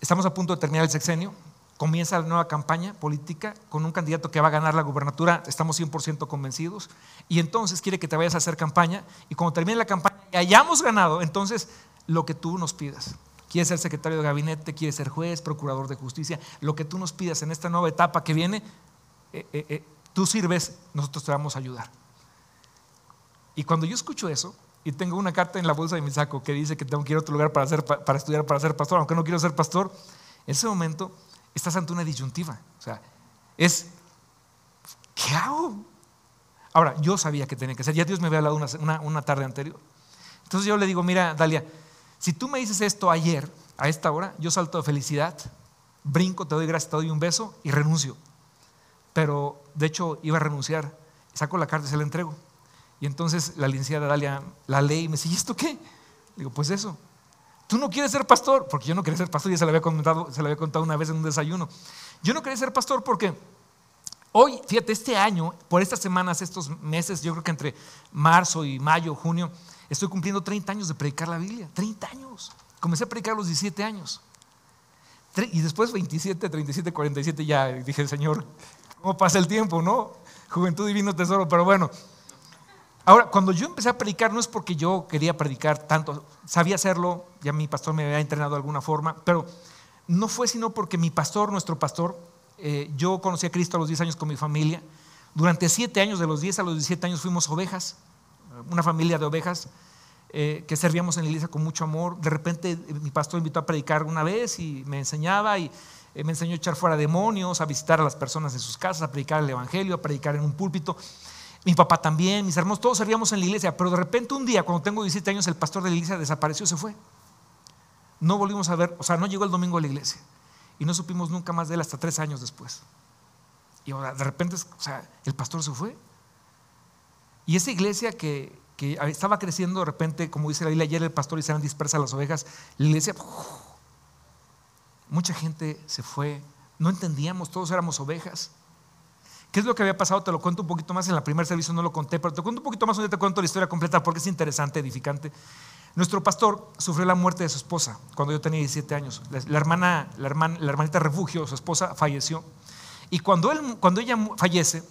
estamos a punto de terminar el sexenio, comienza la nueva campaña política con un candidato que va a ganar la gubernatura, estamos 100% convencidos, y entonces quiere que te vayas a hacer campaña, y cuando termine la campaña y hayamos ganado, entonces lo que tú nos pidas. Quieres ser secretario de gabinete, quieres ser juez, procurador de justicia, lo que tú nos pidas en esta nueva etapa que viene, eh, eh, eh, tú sirves, nosotros te vamos a ayudar. Y cuando yo escucho eso, y tengo una carta en la bolsa de mi saco que dice que tengo que ir a otro lugar para, para estudiar, para ser pastor, aunque no quiero ser pastor, en ese momento estás ante una disyuntiva. O sea, es, ¿qué hago? Ahora, yo sabía que tenía que hacer, ya Dios me había hablado una, una tarde anterior. Entonces yo le digo, mira, Dalia, si tú me dices esto ayer, a esta hora, yo salto de felicidad, brinco, te doy gracias, te doy un beso y renuncio. Pero de hecho iba a renunciar, saco la carta y se la entrego. Y entonces la licenciada Dalia la ley y me dice, ¿y esto qué? Digo, pues eso. Tú no quieres ser pastor, porque yo no quería ser pastor, ya se lo había contado, se lo había contado una vez en un desayuno. Yo no quería ser pastor porque hoy, fíjate, este año, por estas semanas, estos meses, yo creo que entre marzo y mayo, junio, estoy cumpliendo 30 años de predicar la Biblia. 30 años. Comencé a predicar los 17 años. Y después 27, 37, 47 ya dije, Señor, ¿cómo pasa el tiempo, no? Juventud divino tesoro, pero bueno. Ahora, cuando yo empecé a predicar, no es porque yo quería predicar tanto, sabía hacerlo, ya mi pastor me había entrenado de alguna forma, pero no fue sino porque mi pastor, nuestro pastor, eh, yo conocí a Cristo a los 10 años con mi familia. Durante 7 años, de los 10 a los 17 años, fuimos ovejas, una familia de ovejas eh, que servíamos en la iglesia con mucho amor. De repente eh, mi pastor invitó a predicar una vez y me enseñaba y me enseñó a echar fuera demonios, a visitar a las personas en sus casas, a predicar el Evangelio, a predicar en un púlpito. Mi papá también, mis hermanos, todos servíamos en la iglesia, pero de repente un día, cuando tengo 17 años, el pastor de la iglesia desapareció, se fue. No volvimos a ver, o sea, no llegó el domingo a la iglesia. Y no supimos nunca más de él hasta tres años después. Y ahora, de repente, o sea, el pastor se fue. Y esa iglesia que, estaba creciendo, de repente, como dice la Biblia, ayer el pastor y se dispersas las ovejas, la iglesia, mucha gente se fue, no entendíamos, todos éramos ovejas. ¿Qué es lo que había pasado? Te lo cuento un poquito más. En la primer servicio no lo conté, pero te cuento un poquito más. Día te cuento la historia completa porque es interesante, edificante. Nuestro pastor sufrió la muerte de su esposa cuando yo tenía 17 años. La, hermana, la, hermana, la hermanita refugio, su esposa, falleció. Y cuando, él, cuando ella fallece,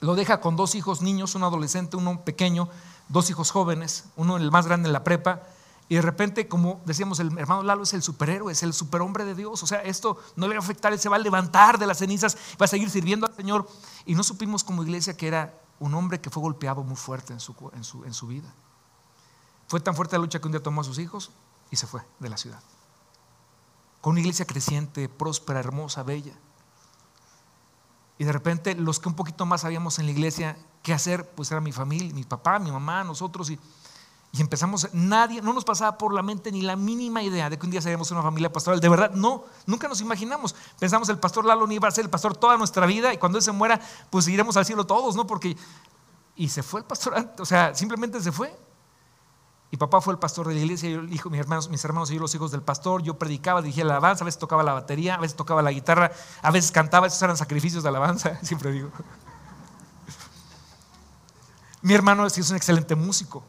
lo deja con dos hijos niños, un adolescente, uno pequeño, dos hijos jóvenes, uno el más grande en la prepa, y de repente, como decíamos, el hermano Lalo es el superhéroe, es el superhombre de Dios. O sea, esto no le va a afectar, él se va a levantar de las cenizas, va a seguir sirviendo al Señor. Y no supimos como iglesia que era un hombre que fue golpeado muy fuerte en su, vida. Fue tan fuerte la lucha que un día tomó a sus hijos y se fue de la ciudad. Con una iglesia creciente, próspera, hermosa, bella. Y de repente los que un poquito más sabíamos en la iglesia qué hacer, pues era mi familia, mi papá, mi mamá, nosotros. Y y empezamos, nadie, no nos pasaba por la mente ni la mínima idea de que un día seríamos una familia pastoral. De verdad, no, nunca nos imaginamos. Pensamos el pastor Lalo ni iba a ser el pastor toda nuestra vida y cuando él se muera, pues iremos al cielo todos, ¿no? Porque, y se fue el pastor, o sea, simplemente se fue. Y papá fue el pastor de la iglesia, yo, hijo, mis, hermanos, mis hermanos y yo los hijos del pastor. Yo predicaba, dirigía la alabanza, a veces tocaba la batería, a veces tocaba la guitarra, a veces cantaba, esos eran sacrificios de alabanza, siempre digo. Mi hermano es un excelente músico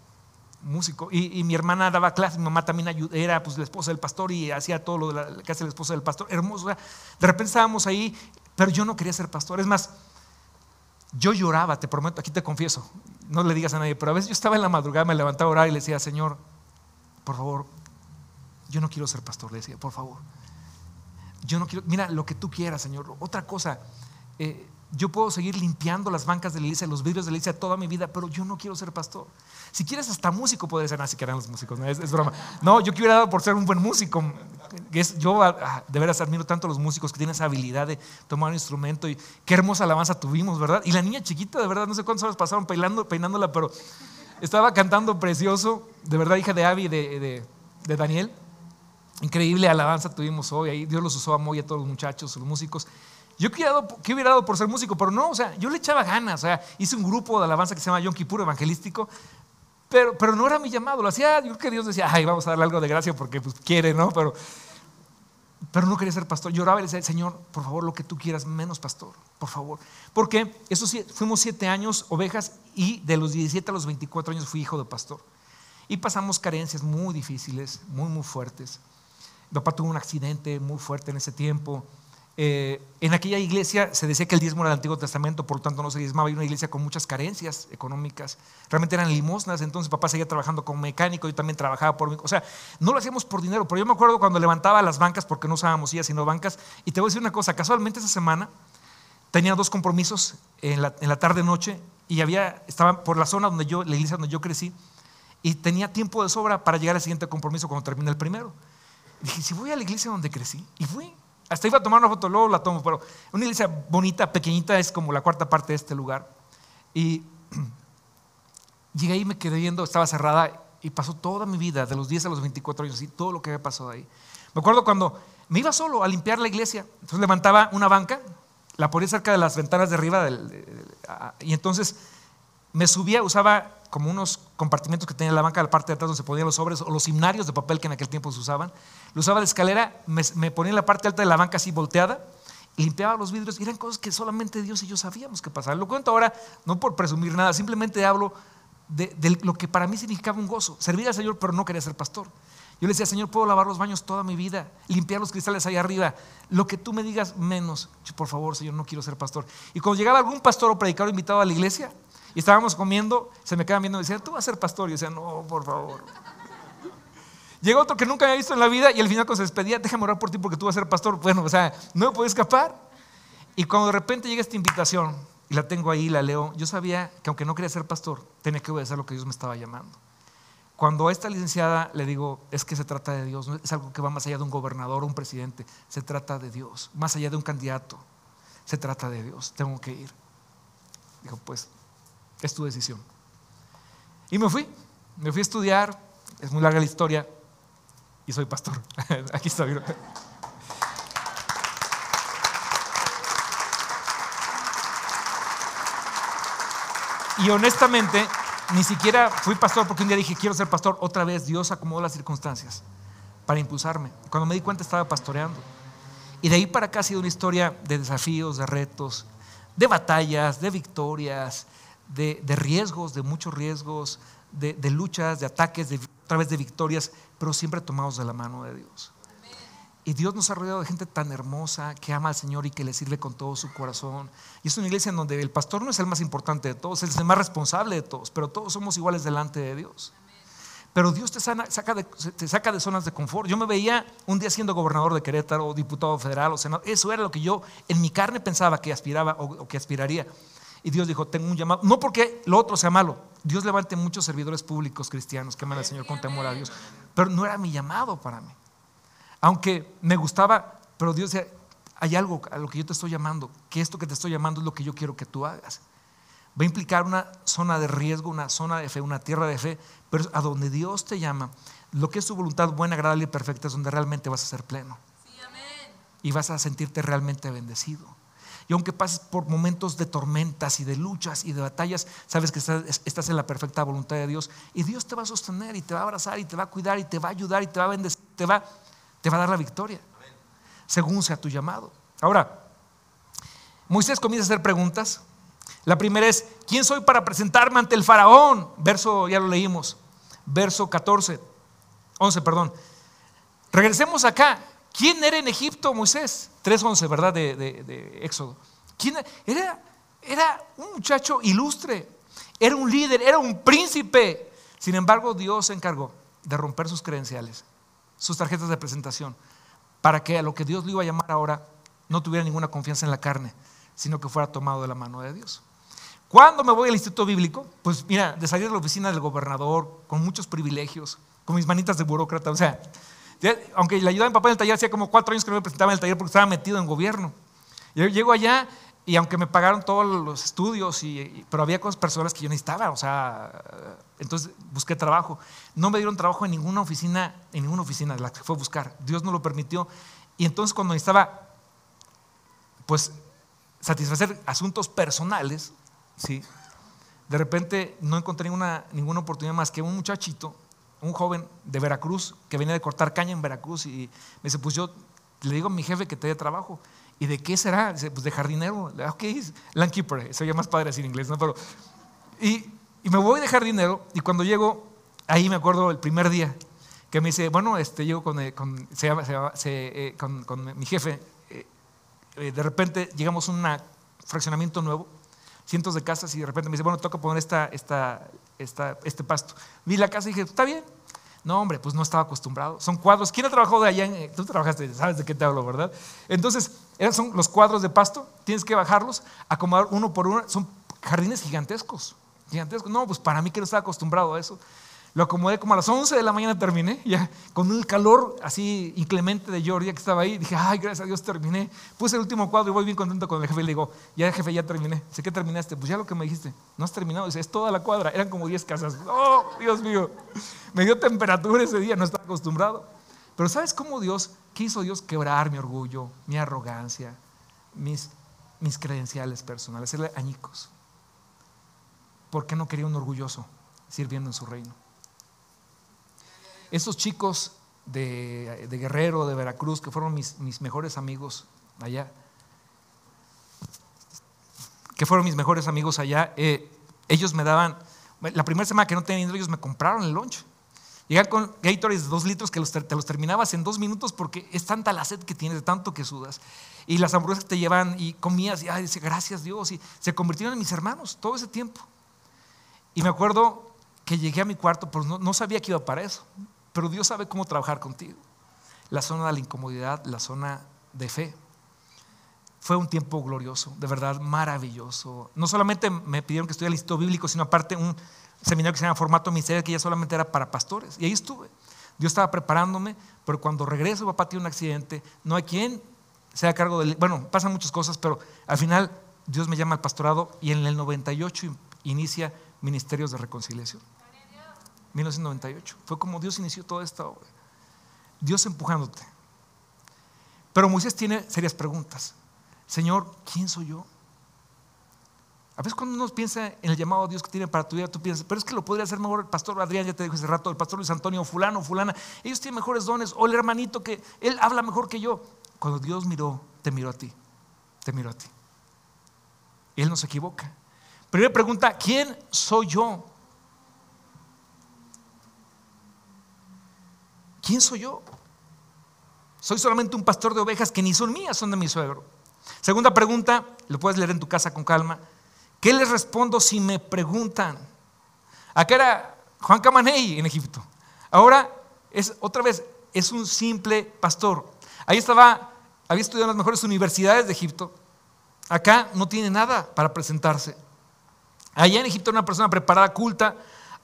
músico. Y, mi hermana daba clases, mi mamá también era pues, la esposa del pastor y hacía todo lo que hace la esposa del pastor. Hermoso. De repente estábamos ahí, pero yo no quería ser pastor. Es más, yo lloraba, te prometo, aquí te confieso, no le digas a nadie, pero a veces yo estaba en la madrugada, me levantaba a orar y le decía, Señor, por favor, yo no quiero ser pastor, le decía, por favor. Yo no quiero, mira, lo que tú quieras, Señor. Otra cosa, eh, yo puedo seguir limpiando las bancas de la iglesia, los vidrios de la iglesia toda mi vida, pero yo no quiero ser pastor. Si quieres, hasta músico puede ser, así que eran los músicos, ¿no? es, broma. No, yo quiero dar por ser un buen músico. yo ah, ah, de veras admiro tanto a los músicos que tienen esa habilidad de tomar un instrumento y qué hermosa alabanza tuvimos, ¿verdad? Y la niña chiquita, de verdad, no sé cuántas horas pasaron peinando, peinándola, pero estaba cantando precioso, de verdad, hija de Abby y de, de Daniel. Increíble alabanza tuvimos hoy, ahí Dios los usó a muy a todos los muchachos, los músicos. Yo que hubiera dado por ser músico, pero no, o sea, yo le echaba ganas. O sea, hice un grupo de alabanza que se llama Yom Kippur Evangelístico, pero, pero no era mi llamado. Lo hacía, yo creo que Dios decía, ay, vamos a darle algo de gracia porque pues, quiere, ¿no? Pero, pero no quería ser pastor. Lloraba y le decía, Señor, por favor, lo que tú quieras, menos pastor, por favor. Porque eso sí, fuimos siete años ovejas y de los 17 a los 24 años fui hijo de pastor. Y pasamos carencias muy difíciles, muy, muy fuertes. Mi papá tuvo un accidente muy fuerte en ese tiempo. Eh, en aquella iglesia se decía que el diezmo era del Antiguo Testamento, por lo tanto no se diezmaba. Hay una iglesia con muchas carencias económicas. Realmente eran limosnas. Entonces papá seguía trabajando como mecánico, yo también trabajaba por. O sea, no lo hacíamos por dinero. Pero yo me acuerdo cuando levantaba las bancas, porque no usábamos sillas sino bancas. Y te voy a decir una cosa: casualmente esa semana tenía dos compromisos en la, en la tarde-noche y había, estaba por la zona donde yo, la donde yo crecí, y tenía tiempo de sobra para llegar al siguiente compromiso cuando terminé el primero. dije, si voy a la iglesia donde crecí, y fui. Hasta iba a tomar una foto, luego la tomo, pero una iglesia bonita, pequeñita, es como la cuarta parte de este lugar. Y llegué ahí, me quedé viendo, estaba cerrada y pasó toda mi vida, de los 10 a los 24 años, y todo lo que había pasado ahí. Me acuerdo cuando me iba solo a limpiar la iglesia, entonces levantaba una banca, la ponía cerca de las ventanas de arriba, y entonces me subía, usaba como unos compartimentos que tenía la banca, la parte de atrás donde se ponían los sobres o los himnarios de papel que en aquel tiempo se usaban. Lo usaba de escalera, me, ponía en la parte alta de la banca así volteada, limpiaba los vidrios y eran cosas que solamente Dios y yo sabíamos que pasaban. Lo cuento ahora no por presumir nada, simplemente hablo de, lo que para mí significaba un gozo. Servir al Señor, pero no quería ser pastor. Yo le decía, Señor, puedo lavar los baños toda mi vida, limpiar los cristales ahí arriba, lo que tú me digas menos. por favor, Señor, no quiero ser pastor. Y cuando llegaba algún pastor o predicador invitado a la iglesia, y estábamos comiendo, se me quedaban viendo y decían, tú vas a ser pastor. Y yo decía, no, por favor. Llegó otro que nunca había visto en la vida y al final cuando se despedía, déjame orar por ti porque tú vas a ser pastor. Bueno, o sea, no me puedo escapar. Y cuando de repente llega esta invitación y la tengo ahí, la leo, yo sabía que aunque no quería ser pastor, tenía que obedecer lo que Dios me estaba llamando. Cuando a esta licenciada le digo, es que se trata de Dios, es algo que va más allá de un gobernador o un presidente, se trata de Dios, más allá de un candidato, se trata de Dios, tengo que ir. Dijo, pues es tu decisión. Y me fui, me fui a estudiar, es muy larga la historia, y soy pastor. Aquí estoy. Y honestamente, ni siquiera fui pastor porque un día dije, quiero ser pastor. Otra vez Dios acomodó las circunstancias para impulsarme. Cuando me di cuenta estaba pastoreando. Y de ahí para acá ha sido una historia de desafíos, de retos, de batallas, de victorias, de, riesgos, de muchos riesgos, de, luchas, de ataques, a través de victorias, pero siempre tomados de la mano de Dios. Y Dios nos ha rodeado de gente tan hermosa que ama al Señor y que le sirve con todo su corazón. Y es una iglesia en donde el pastor no es el más importante de todos, es el más responsable de todos, pero todos somos iguales delante de Dios. Pero Dios te, saca, de, zonas de confort. Yo me veía un día siendo gobernador de Querétaro, diputado federal o senador. Eso era lo que yo en mi carne pensaba que aspiraba o que aspiraría. Y Dios dijo, tengo un llamado, no porque lo otro sea malo, Dios levante muchos servidores públicos cristianos que aman al Señor con temor a Dios, pero no era mi llamado para mí. Aunque me gustaba, pero Dios decía, hay algo a lo que yo te estoy llamando, que esto que te estoy llamando es lo que yo quiero que tú hagas. Va a implicar una zona de riesgo, una zona de fe, una tierra de fe, pero a donde Dios te llama, lo que es su voluntad buena, agradable y perfecta es donde realmente vas a ser pleno. Y vas a sentirte realmente bendecido. Y aunque pases por momentos de tormentas y de luchas y de batallas, sabes que estás, en la perfecta voluntad de Dios. Y Dios te va a sostener y te va a abrazar y te va a cuidar y te va a ayudar y te va a bendecir, te va, te va a dar la victoria, según sea tu llamado. Ahora, Moisés comienza a hacer preguntas. La primera es, ¿quién soy para presentarme ante el faraón? Verso, ya lo leímos, verso 14, 11, perdón. Regresemos acá. ¿Quién era en Egipto Moisés? 3.11, ¿verdad? De, Éxodo. ¿Quién era? Era un muchacho ilustre, era un líder, era un príncipe. Sin embargo, Dios se encargó de romper sus credenciales, sus tarjetas de presentación, para que a lo que Dios le iba a llamar ahora no tuviera ninguna confianza en la carne, sino que fuera tomado de la mano de Dios. Cuando me voy al instituto bíblico, pues mira, de salir de la oficina del gobernador, con muchos privilegios, con mis manitas de burócrata, o sea, aunque le ayudaba en papá en el taller, hacía como cuatro años que no me presentaba en el taller porque estaba metido en gobierno. Yo llego allá y aunque me pagaron todos los estudios, y, pero había cosas personales que yo necesitaba, o sea, entonces busqué trabajo. No me dieron trabajo en ninguna oficina, en ninguna oficina la que fue a buscar. Dios no lo permitió. Y entonces cuando necesitaba, pues, satisfacer asuntos personales, ¿sí? de repente no encontré ninguna, ninguna oportunidad más que un muchachito un joven de Veracruz que venía de cortar caña en Veracruz y me dice, pues yo le digo a mi jefe que te dé trabajo. ¿Y de qué será? Dice, pues de jardinero. Ok, landkeeper, soy más padre decir inglés, ¿no? Pero, y, me voy de jardinero y cuando llego, ahí me acuerdo el primer día que me dice, bueno, este, llego con, eh, eh, con, mi jefe, eh, de repente llegamos a un fraccionamiento nuevo, cientos de casas y de repente me dice, bueno, toca poner esta, esta, este pasto. Vi la casa y dije, está bien. No, hombre, pues no estaba acostumbrado. Son cuadros. ¿Quién ha trabajado de allá? Tú trabajaste, sabes de qué te hablo, ¿verdad? Entonces, eran son los cuadros de pasto. Tienes que bajarlos, acomodar uno por uno. Son jardines gigantescos. Gigantescos. No, pues para mí que no estaba acostumbrado a eso. Lo acomodé como a las 11 de la mañana terminé, ya con el calor así inclemente de Georgia que estaba ahí. Dije, ay, gracias a Dios terminé. Puse el último cuadro y voy bien contento con el jefe. Le digo, ya jefe, ya terminé. Sé que terminaste. Pues ya lo que me dijiste, no has terminado. Dice, es toda la cuadra. Eran como 10 casas. Oh, Dios mío. Me dio temperatura ese día, no estaba acostumbrado. Pero ¿sabes cómo Dios, qué hizo Dios quebrar mi orgullo, mi arrogancia, mis, mis credenciales personales, hacerle añicos? ¿Por qué no quería un orgulloso sirviendo en su reino? Esos chicos de, Guerrero, de Veracruz, que fueron mis, mejores amigos allá, que fueron mis mejores amigos allá, eh, ellos me daban, la primera semana que no tenía dinero, ellos me compraron el lunch. Llegan con Gatorade de dos litros que te los terminabas en dos minutos porque es tanta la sed que tienes, de tanto que sudas. Y las hamburguesas que te llevan y comías, y ay, dice, gracias Dios. Y se convirtieron en mis hermanos todo ese tiempo. Y me acuerdo que llegué a mi cuarto, pues no sabía que iba para eso. Pero Dios sabe cómo trabajar contigo. La zona de la incomodidad, la zona de fe. Fue un tiempo glorioso, de verdad maravilloso. No solamente me pidieron que estudiara el Instituto Bíblico, sino aparte un seminario que se llama Formato Ministerio, que ya solamente era para pastores. Y ahí estuve. Dios estaba preparándome, pero cuando regreso, papá tiene un accidente, no hay quien sea a cargo del... Bueno, pasan muchas cosas, pero al final Dios me llama al pastorado y en el 98 inicia Ministerios de Reconciliación. 1998. Fue como Dios inició toda esta obra. Dios empujándote. Pero Moisés tiene serias preguntas. Señor, ¿quién soy yo? A veces cuando uno piensa en el llamado a Dios que tiene para tu vida, tú piensas, pero es que lo podría hacer mejor el pastor Adrián, ya te dijo hace rato, el pastor Luis Antonio, fulano, fulana. Ellos tienen mejores dones, o el hermanito que él habla mejor que yo. Cuando Dios miró, te miró a ti, te miró a ti. Él no se equivoca. Primera pregunta, ¿quién soy yo? ¿Quién soy yo? Soy solamente un pastor de ovejas que ni son mías, son de mi suegro. Segunda pregunta, lo puedes leer en tu casa con calma. ¿Qué les respondo si me preguntan? Acá era Juan Camaney en Egipto. Ahora es otra vez, es un simple pastor. Ahí estaba, había estudiado en las mejores universidades de Egipto. Acá no tiene nada para presentarse. Allá en Egipto era una persona preparada, culta,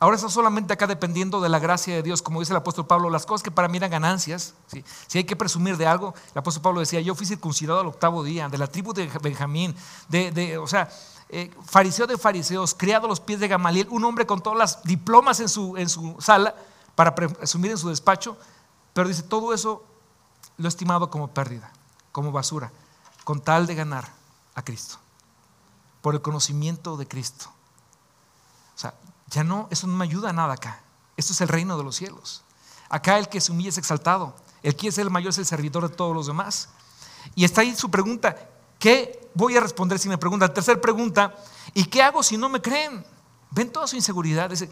Ahora está solamente acá dependiendo de la gracia de Dios, como dice el apóstol Pablo, las cosas que para mí eran ganancias, si hay que presumir de algo, el apóstol Pablo decía, yo fui circuncidado al octavo día, de la tribu de Benjamín, de, o sea, eh, fariseo de fariseos, criado a los pies de Gamaliel, un hombre con todas las diplomas en su, en su sala para presumir en su despacho, pero dice, todo eso lo he estimado como pérdida, como basura, con tal de ganar a Cristo, por el conocimiento de Cristo. O sea, ya no, eso no me ayuda a nada acá. Esto es el reino de los cielos. Acá el que se humilla es exaltado. El que es el mayor es el servidor de todos los demás. Y está ahí su pregunta. ¿Qué voy a responder si me preguntan? Tercera pregunta. ¿Y qué hago si no me creen? Ven toda su inseguridad. Es,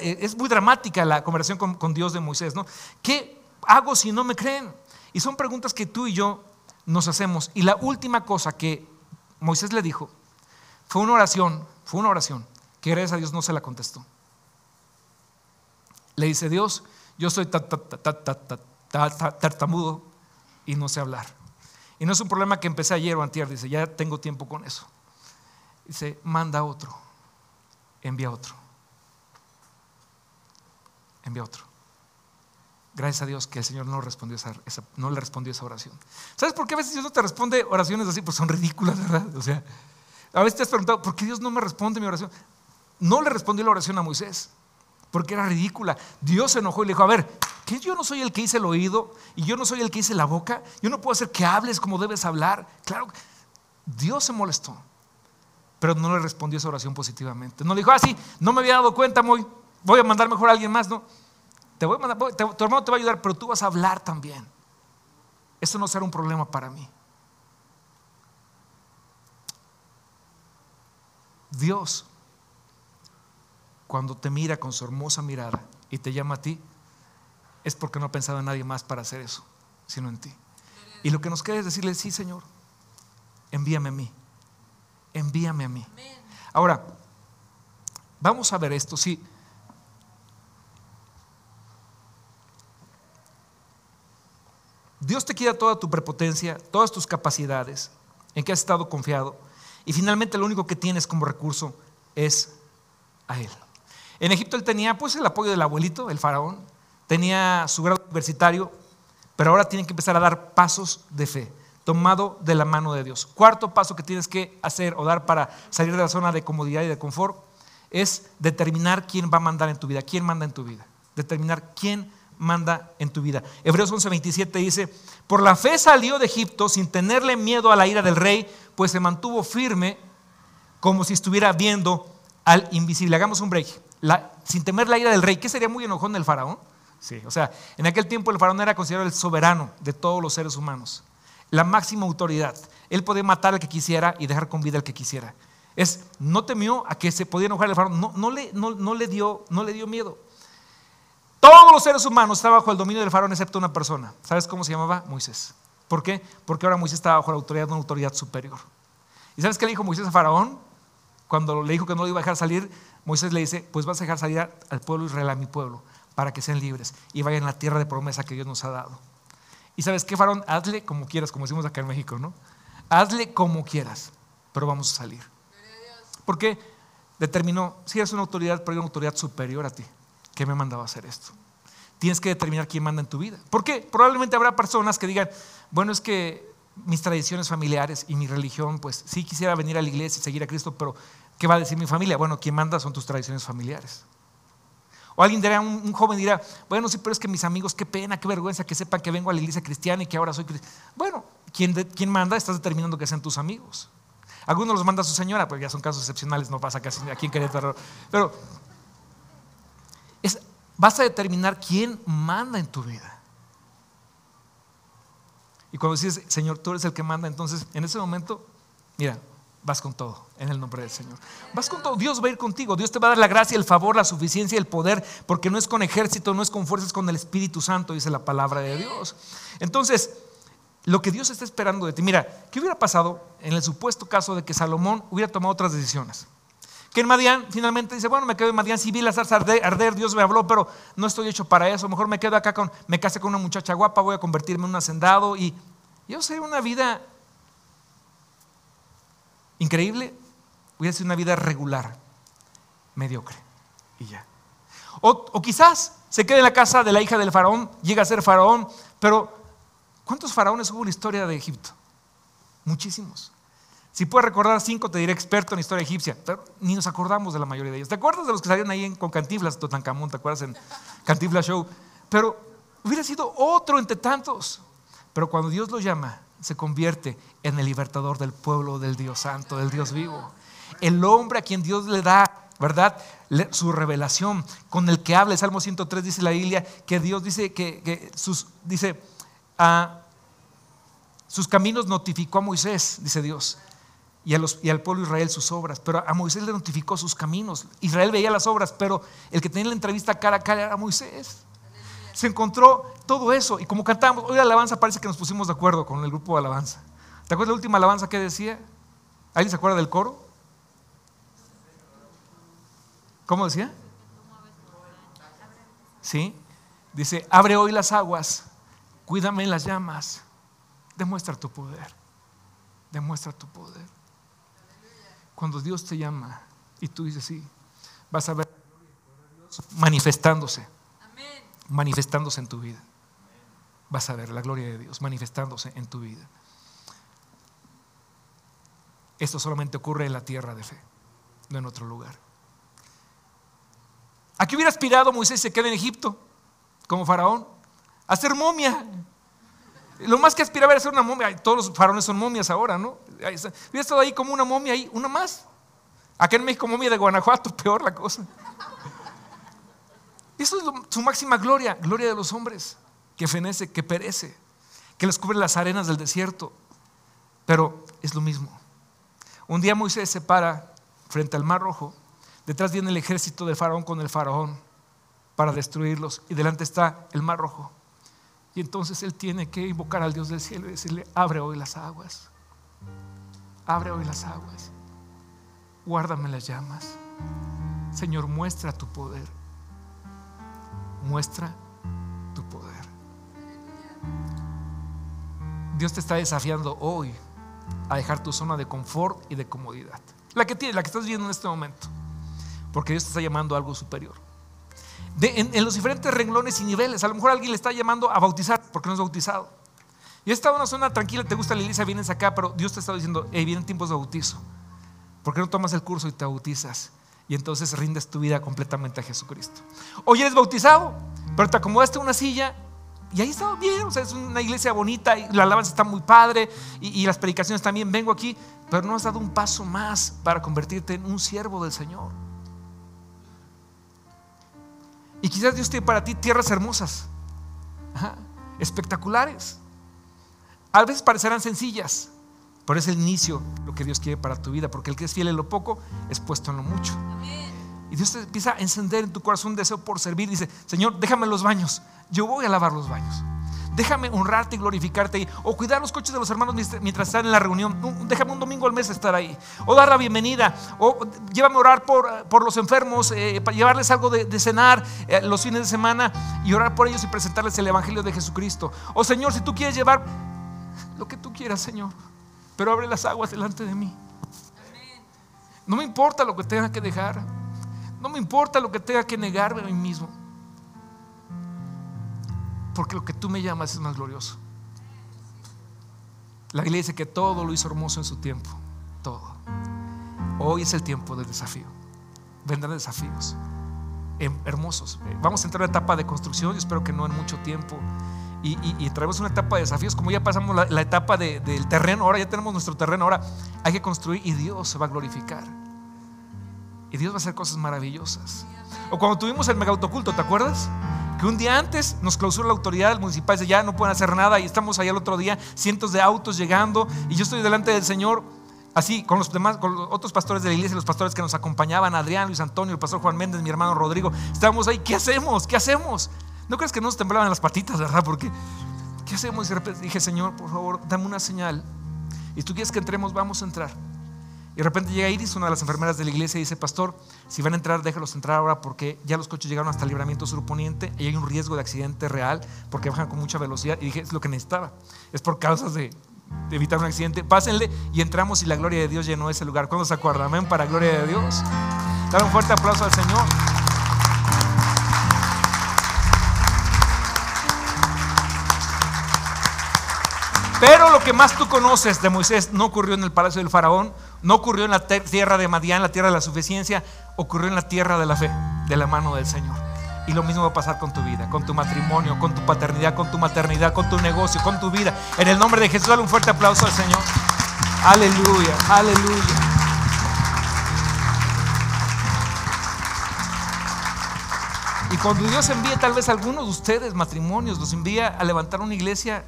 es muy dramática la conversación con, con Dios de Moisés. ¿no? ¿Qué hago si no me creen? Y son preguntas que tú y yo nos hacemos. Y la última cosa que Moisés le dijo fue una oración, fue una oración que gracias a Dios no se la contestó. Le dice Dios, yo soy tartamudo y no sé hablar. Y no es un problema que empecé ayer o antier, dice, ya tengo tiempo con eso. Dice, manda otro, envía otro, envía otro. Gracias a Dios que el Señor no, no le respondió esa oración. ¿Sabes por qué a veces Dios no te responde oraciones así? Pues son ridículas, ¿verdad? O sea, a veces te has preguntado, ¿por qué Dios no me responde mi oración? No le respondió la oración a Moisés, porque era ridícula. Dios se enojó y le dijo, a ver, que yo no soy el que hice el oído y yo no soy el que hice la boca, yo no puedo hacer que hables como debes hablar. Claro, Dios se molestó, pero no le respondió esa oración positivamente. No le dijo, ah, sí, no me había dado cuenta, voy, voy a mandar mejor a alguien más, no. Te voy a mandar, tu hermano te va a ayudar, pero tú vas a hablar también. Eso no será un problema para mí. Dios cuando te mira con su hermosa mirada y te llama a ti, es porque no ha pensado en nadie más para hacer eso, sino en ti. Y lo que nos queda es decirle, sí, Señor, envíame a mí, envíame a mí. Ahora, vamos a ver esto, sí. Dios te quita toda tu prepotencia, todas tus capacidades, en que has estado confiado, y finalmente lo único que tienes como recurso es a Él. En Egipto él tenía pues el apoyo del abuelito, el faraón, tenía su grado universitario, pero ahora tiene que empezar a dar pasos de fe, tomado de la mano de Dios. Cuarto paso que tienes que hacer o dar para salir de la zona de comodidad y de confort es determinar quién va a mandar en tu vida, quién manda en tu vida. Determinar quién manda en tu vida. Hebreos 11:27 dice, por la fe salió de Egipto sin tenerle miedo a la ira del rey, pues se mantuvo firme como si estuviera viendo al invisible. Hagamos un break. Sin temer la ira del rey, ¿qué sería muy enojón del faraón? Sí, o sea, en aquel tiempo el faraón era considerado el soberano de todos los seres humanos, la máxima autoridad. Él podía matar al que quisiera y dejar con vida al que quisiera. Es, no temió a que se podía enojar el faraón, no, no, le, no, le dio, no le dio miedo. Todos los seres humanos estaban bajo el dominio del faraón excepto una persona. ¿Sabes cómo se llamaba? Moisés. ¿Por qué? Porque ahora Moisés estaba bajo la autoridad de una autoridad superior. ¿Y sabes qué le dijo Moisés a faraón? Cuando le dijo que no lo iba a dejar salir, Moisés le dice, pues vas a dejar salir al pueblo Israel, a mi pueblo para que sean libres y vayan a la tierra de promesa que Dios nos ha dado. Y sabes qué, Farón, hazle como quieras, como decimos acá en México, ¿no? Hazle como quieras, pero vamos a salir. Porque determinó, si eres una autoridad, pero hay una autoridad superior a ti, que me mandaba hacer esto. Tienes que determinar quién manda en tu vida. Porque probablemente habrá personas que digan, bueno, es que mis tradiciones familiares y mi religión, pues sí quisiera venir a la iglesia y seguir a Cristo, pero ¿qué va a decir mi familia? Bueno, quien manda son tus tradiciones familiares. O alguien dirá, un, joven dirá, bueno, sí, pero es que mis amigos, qué pena, qué vergüenza que sepan que vengo a la iglesia cristiana y que ahora soy cristiano. Bueno, ¿quién, manda? Estás determinando que sean tus amigos. Algunos los manda su señora, pues ya son casos excepcionales, no pasa casi aquí en Querétaro. Pero vas a determinar quién manda en tu vida. Y cuando dices, Señor, tú eres el que manda, entonces en ese momento, mira, vas con todo en el nombre del Señor. Vas con todo. Dios va a ir contigo. Dios te va a dar la gracia, el favor, la suficiencia y el poder, porque no es con ejército, no es con fuerzas, es con el Espíritu Santo, dice la palabra de Dios. Entonces, lo que Dios está esperando de ti, mira, ¿qué hubiera pasado en el supuesto caso de que Salomón hubiera tomado otras decisiones? Que en Madián finalmente dice, bueno, me quedo en Madián, si vi la zarza arder, Dios me habló, pero no estoy hecho para eso, mejor me quedo acá con, me casé con una muchacha guapa, voy a convertirme en un hacendado y yo sé una vida increíble, hubiera sido una vida regular, mediocre, y ya. O, quizás se quede en la casa de la hija del faraón, llega a ser faraón, pero ¿cuántos faraones hubo en la historia de Egipto? Muchísimos. Si puedes recordar cinco, te diré experto en historia egipcia, pero ni nos acordamos de la mayoría de ellos. ¿Te acuerdas de los que salieron ahí con Cantiflas, Totancamón, te acuerdas en Cantiflas Show? Pero hubiera sido otro entre tantos. Pero cuando Dios lo llama, se convierte en el libertador del pueblo del Dios Santo, del Dios vivo. El hombre a quien Dios le da, ¿verdad? Su revelación, con el que habla. Salmo 103 dice la Biblia que Dios dice que, sus, dice, a sus caminos notificó a Moisés, dice Dios, y, y al pueblo de Israel sus obras. Pero a Moisés le notificó sus caminos. Israel veía las obras, pero el que tenía la entrevista cara a cara era Moisés se encontró todo eso. Y como cantamos, hoy la alabanza parece que nos pusimos de acuerdo con el grupo de alabanza. ¿Te acuerdas la última alabanza que decía? ¿Alguien se acuerda del coro? ¿Cómo decía? Sí. Dice, abre hoy las aguas, cuídame las llamas, demuestra tu poder, demuestra tu poder. Cuando Dios te llama y tú dices sí, vas a ver manifestándose manifestándose en tu vida. Vas a ver la gloria de Dios manifestándose en tu vida. Esto solamente ocurre en la tierra de fe, no en otro lugar. ¿A qué hubiera aspirado Moisés se queda en Egipto como faraón? A ser momia. Lo más que aspiraba era ser una momia. Todos los faraones son momias ahora, ¿no? Hubiera estado ahí como una momia, ahí, una más. Acá en México, momia de Guanajuato, peor la cosa. Eso es su máxima gloria, gloria de los hombres, que fenece, que perece, que les cubre las arenas del desierto. Pero es lo mismo. Un día Moisés se para frente al mar rojo, detrás viene el ejército del faraón con el faraón para destruirlos y delante está el mar rojo. Y entonces él tiene que invocar al Dios del cielo y decirle, abre hoy las aguas, abre hoy las aguas, guárdame las llamas. Señor, muestra tu poder muestra tu poder. Dios te está desafiando hoy a dejar tu zona de confort y de comodidad. La que tienes, la que estás viendo en este momento. porque Dios te está llamando a algo superior. en, los diferentes renglones y niveles, a lo mejor alguien le está llamando a bautizar porque no es bautizado. Y está en una zona tranquila, te gusta la iglesia, vienes acá, pero Dios te está diciendo, hey, vienen tiempos de bautizo. ¿Por qué no tomas el curso y te bautizas? Y entonces rindes tu vida completamente a Jesucristo. Hoy eres bautizado, pero te acomodaste una silla y ahí está bien, o sea, es una iglesia bonita, y la alabanza está muy padre, y, las predicaciones también, vengo aquí, pero no has dado un paso más para convertirte en un siervo del Señor. Y quizás Dios tiene para ti tierras hermosas, espectaculares. A veces parecerán sencillas, pero es el inicio lo que Dios quiere para tu vida, porque el que es fiel en lo poco es puesto en lo mucho. Y Dios te empieza a encender en tu corazón un deseo por servir. Dice, Señor, déjame los baños. Yo voy a lavar los baños. Déjame honrarte y glorificarte. O cuidar los coches de los hermanos mientras están en la reunión. Déjame un domingo al mes estar ahí. O dar la bienvenida. O llévame a orar por, los enfermos. Eh, para llevarles algo de, cenar eh, los fines de semana. Y orar por ellos y presentarles el Evangelio de Jesucristo. O Señor, si tú quieres llevar lo que tú quieras, Señor. Pero abre las aguas delante de mí. No me importa lo que tenga que dejar. No me importa lo que tenga que negarme a mí mismo. Porque lo que tú me llamas es más glorioso. La iglesia dice que todo lo hizo hermoso en su tiempo. Todo. Hoy es el tiempo del desafío. Vendrán desafíos em, hermosos. Vamos a entrar en una etapa de construcción. Yo espero que no en mucho tiempo. Y, traemos una etapa de desafíos. Como ya pasamos la, etapa del terreno, ahora ya tenemos nuestro terreno. Ahora hay que construir y Dios se va a glorificar. Y Dios va a hacer cosas maravillosas. O cuando tuvimos el mega autoculto, ¿te acuerdas? Que un día antes nos clausuró la autoridad municipal, dice, ya no pueden hacer nada y estamos allá el otro día, cientos de autos llegando y yo estoy delante del Señor, así con los demás, con los otros pastores de la iglesia, los pastores que nos acompañaban, Adrián, Luis Antonio, el pastor Juan Méndez, mi hermano Rodrigo, estábamos ahí, ¿qué hacemos? ¿Qué hacemos? ¿No crees que nos temblaban las patitas, verdad? Porque, ¿qué hacemos? Y de dije, Señor, por favor, dame una señal. Y tú quieres que entremos, vamos a entrar. Y de repente llega Iris, una de las enfermeras de la iglesia, y dice, pastor, si van a entrar, déjalos entrar ahora porque ya los coches llegaron hasta el libramiento surponiente y hay un riesgo de accidente real porque bajan con mucha velocidad. Y dije, es lo que necesitaba. Es por causas de, evitar un accidente. Pásenle y entramos y la gloria de Dios llenó ese lugar. ¿Cuándo se acuerdan? Amén, para gloria de Dios. Dale un fuerte aplauso al Señor. Pero lo que más tú conoces de Moisés no ocurrió en el palacio del faraón, no ocurrió en la tierra de Madián, la tierra de la suficiencia, ocurrió en la tierra de la fe, de la mano del Señor. Y lo mismo va a pasar con tu vida, con tu matrimonio, con tu paternidad, con tu maternidad, con tu negocio, con tu vida. En el nombre de Jesús, dale un fuerte aplauso al Señor. Aleluya, aleluya. Y cuando Dios envía tal vez a algunos de ustedes, matrimonios, los envía a levantar una iglesia,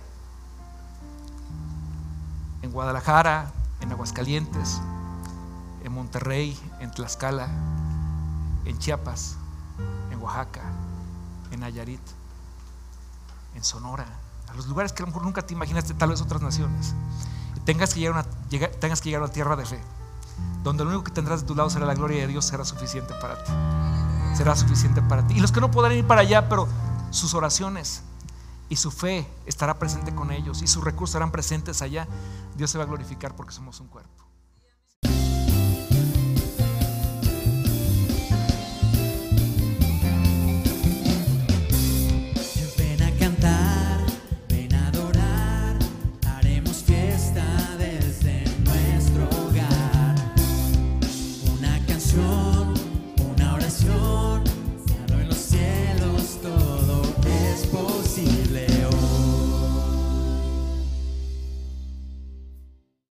Guadalajara, en Aguascalientes, en Monterrey, en Tlaxcala, en Chiapas, en Oaxaca, en Nayarit, en Sonora, a los lugares que a lo mejor nunca te imaginaste, tal vez otras naciones. tengas que llegar a una, tengas que llegar a tierra de fe, donde lo único que tendrás de tu lado será la gloria de Dios, será suficiente para ti. Será suficiente para ti. Y los que no podrán ir para allá, pero sus oraciones y su fe estará presente con ellos y sus recursos estarán presentes allá, Dios se va a glorificar porque somos un cuerpo.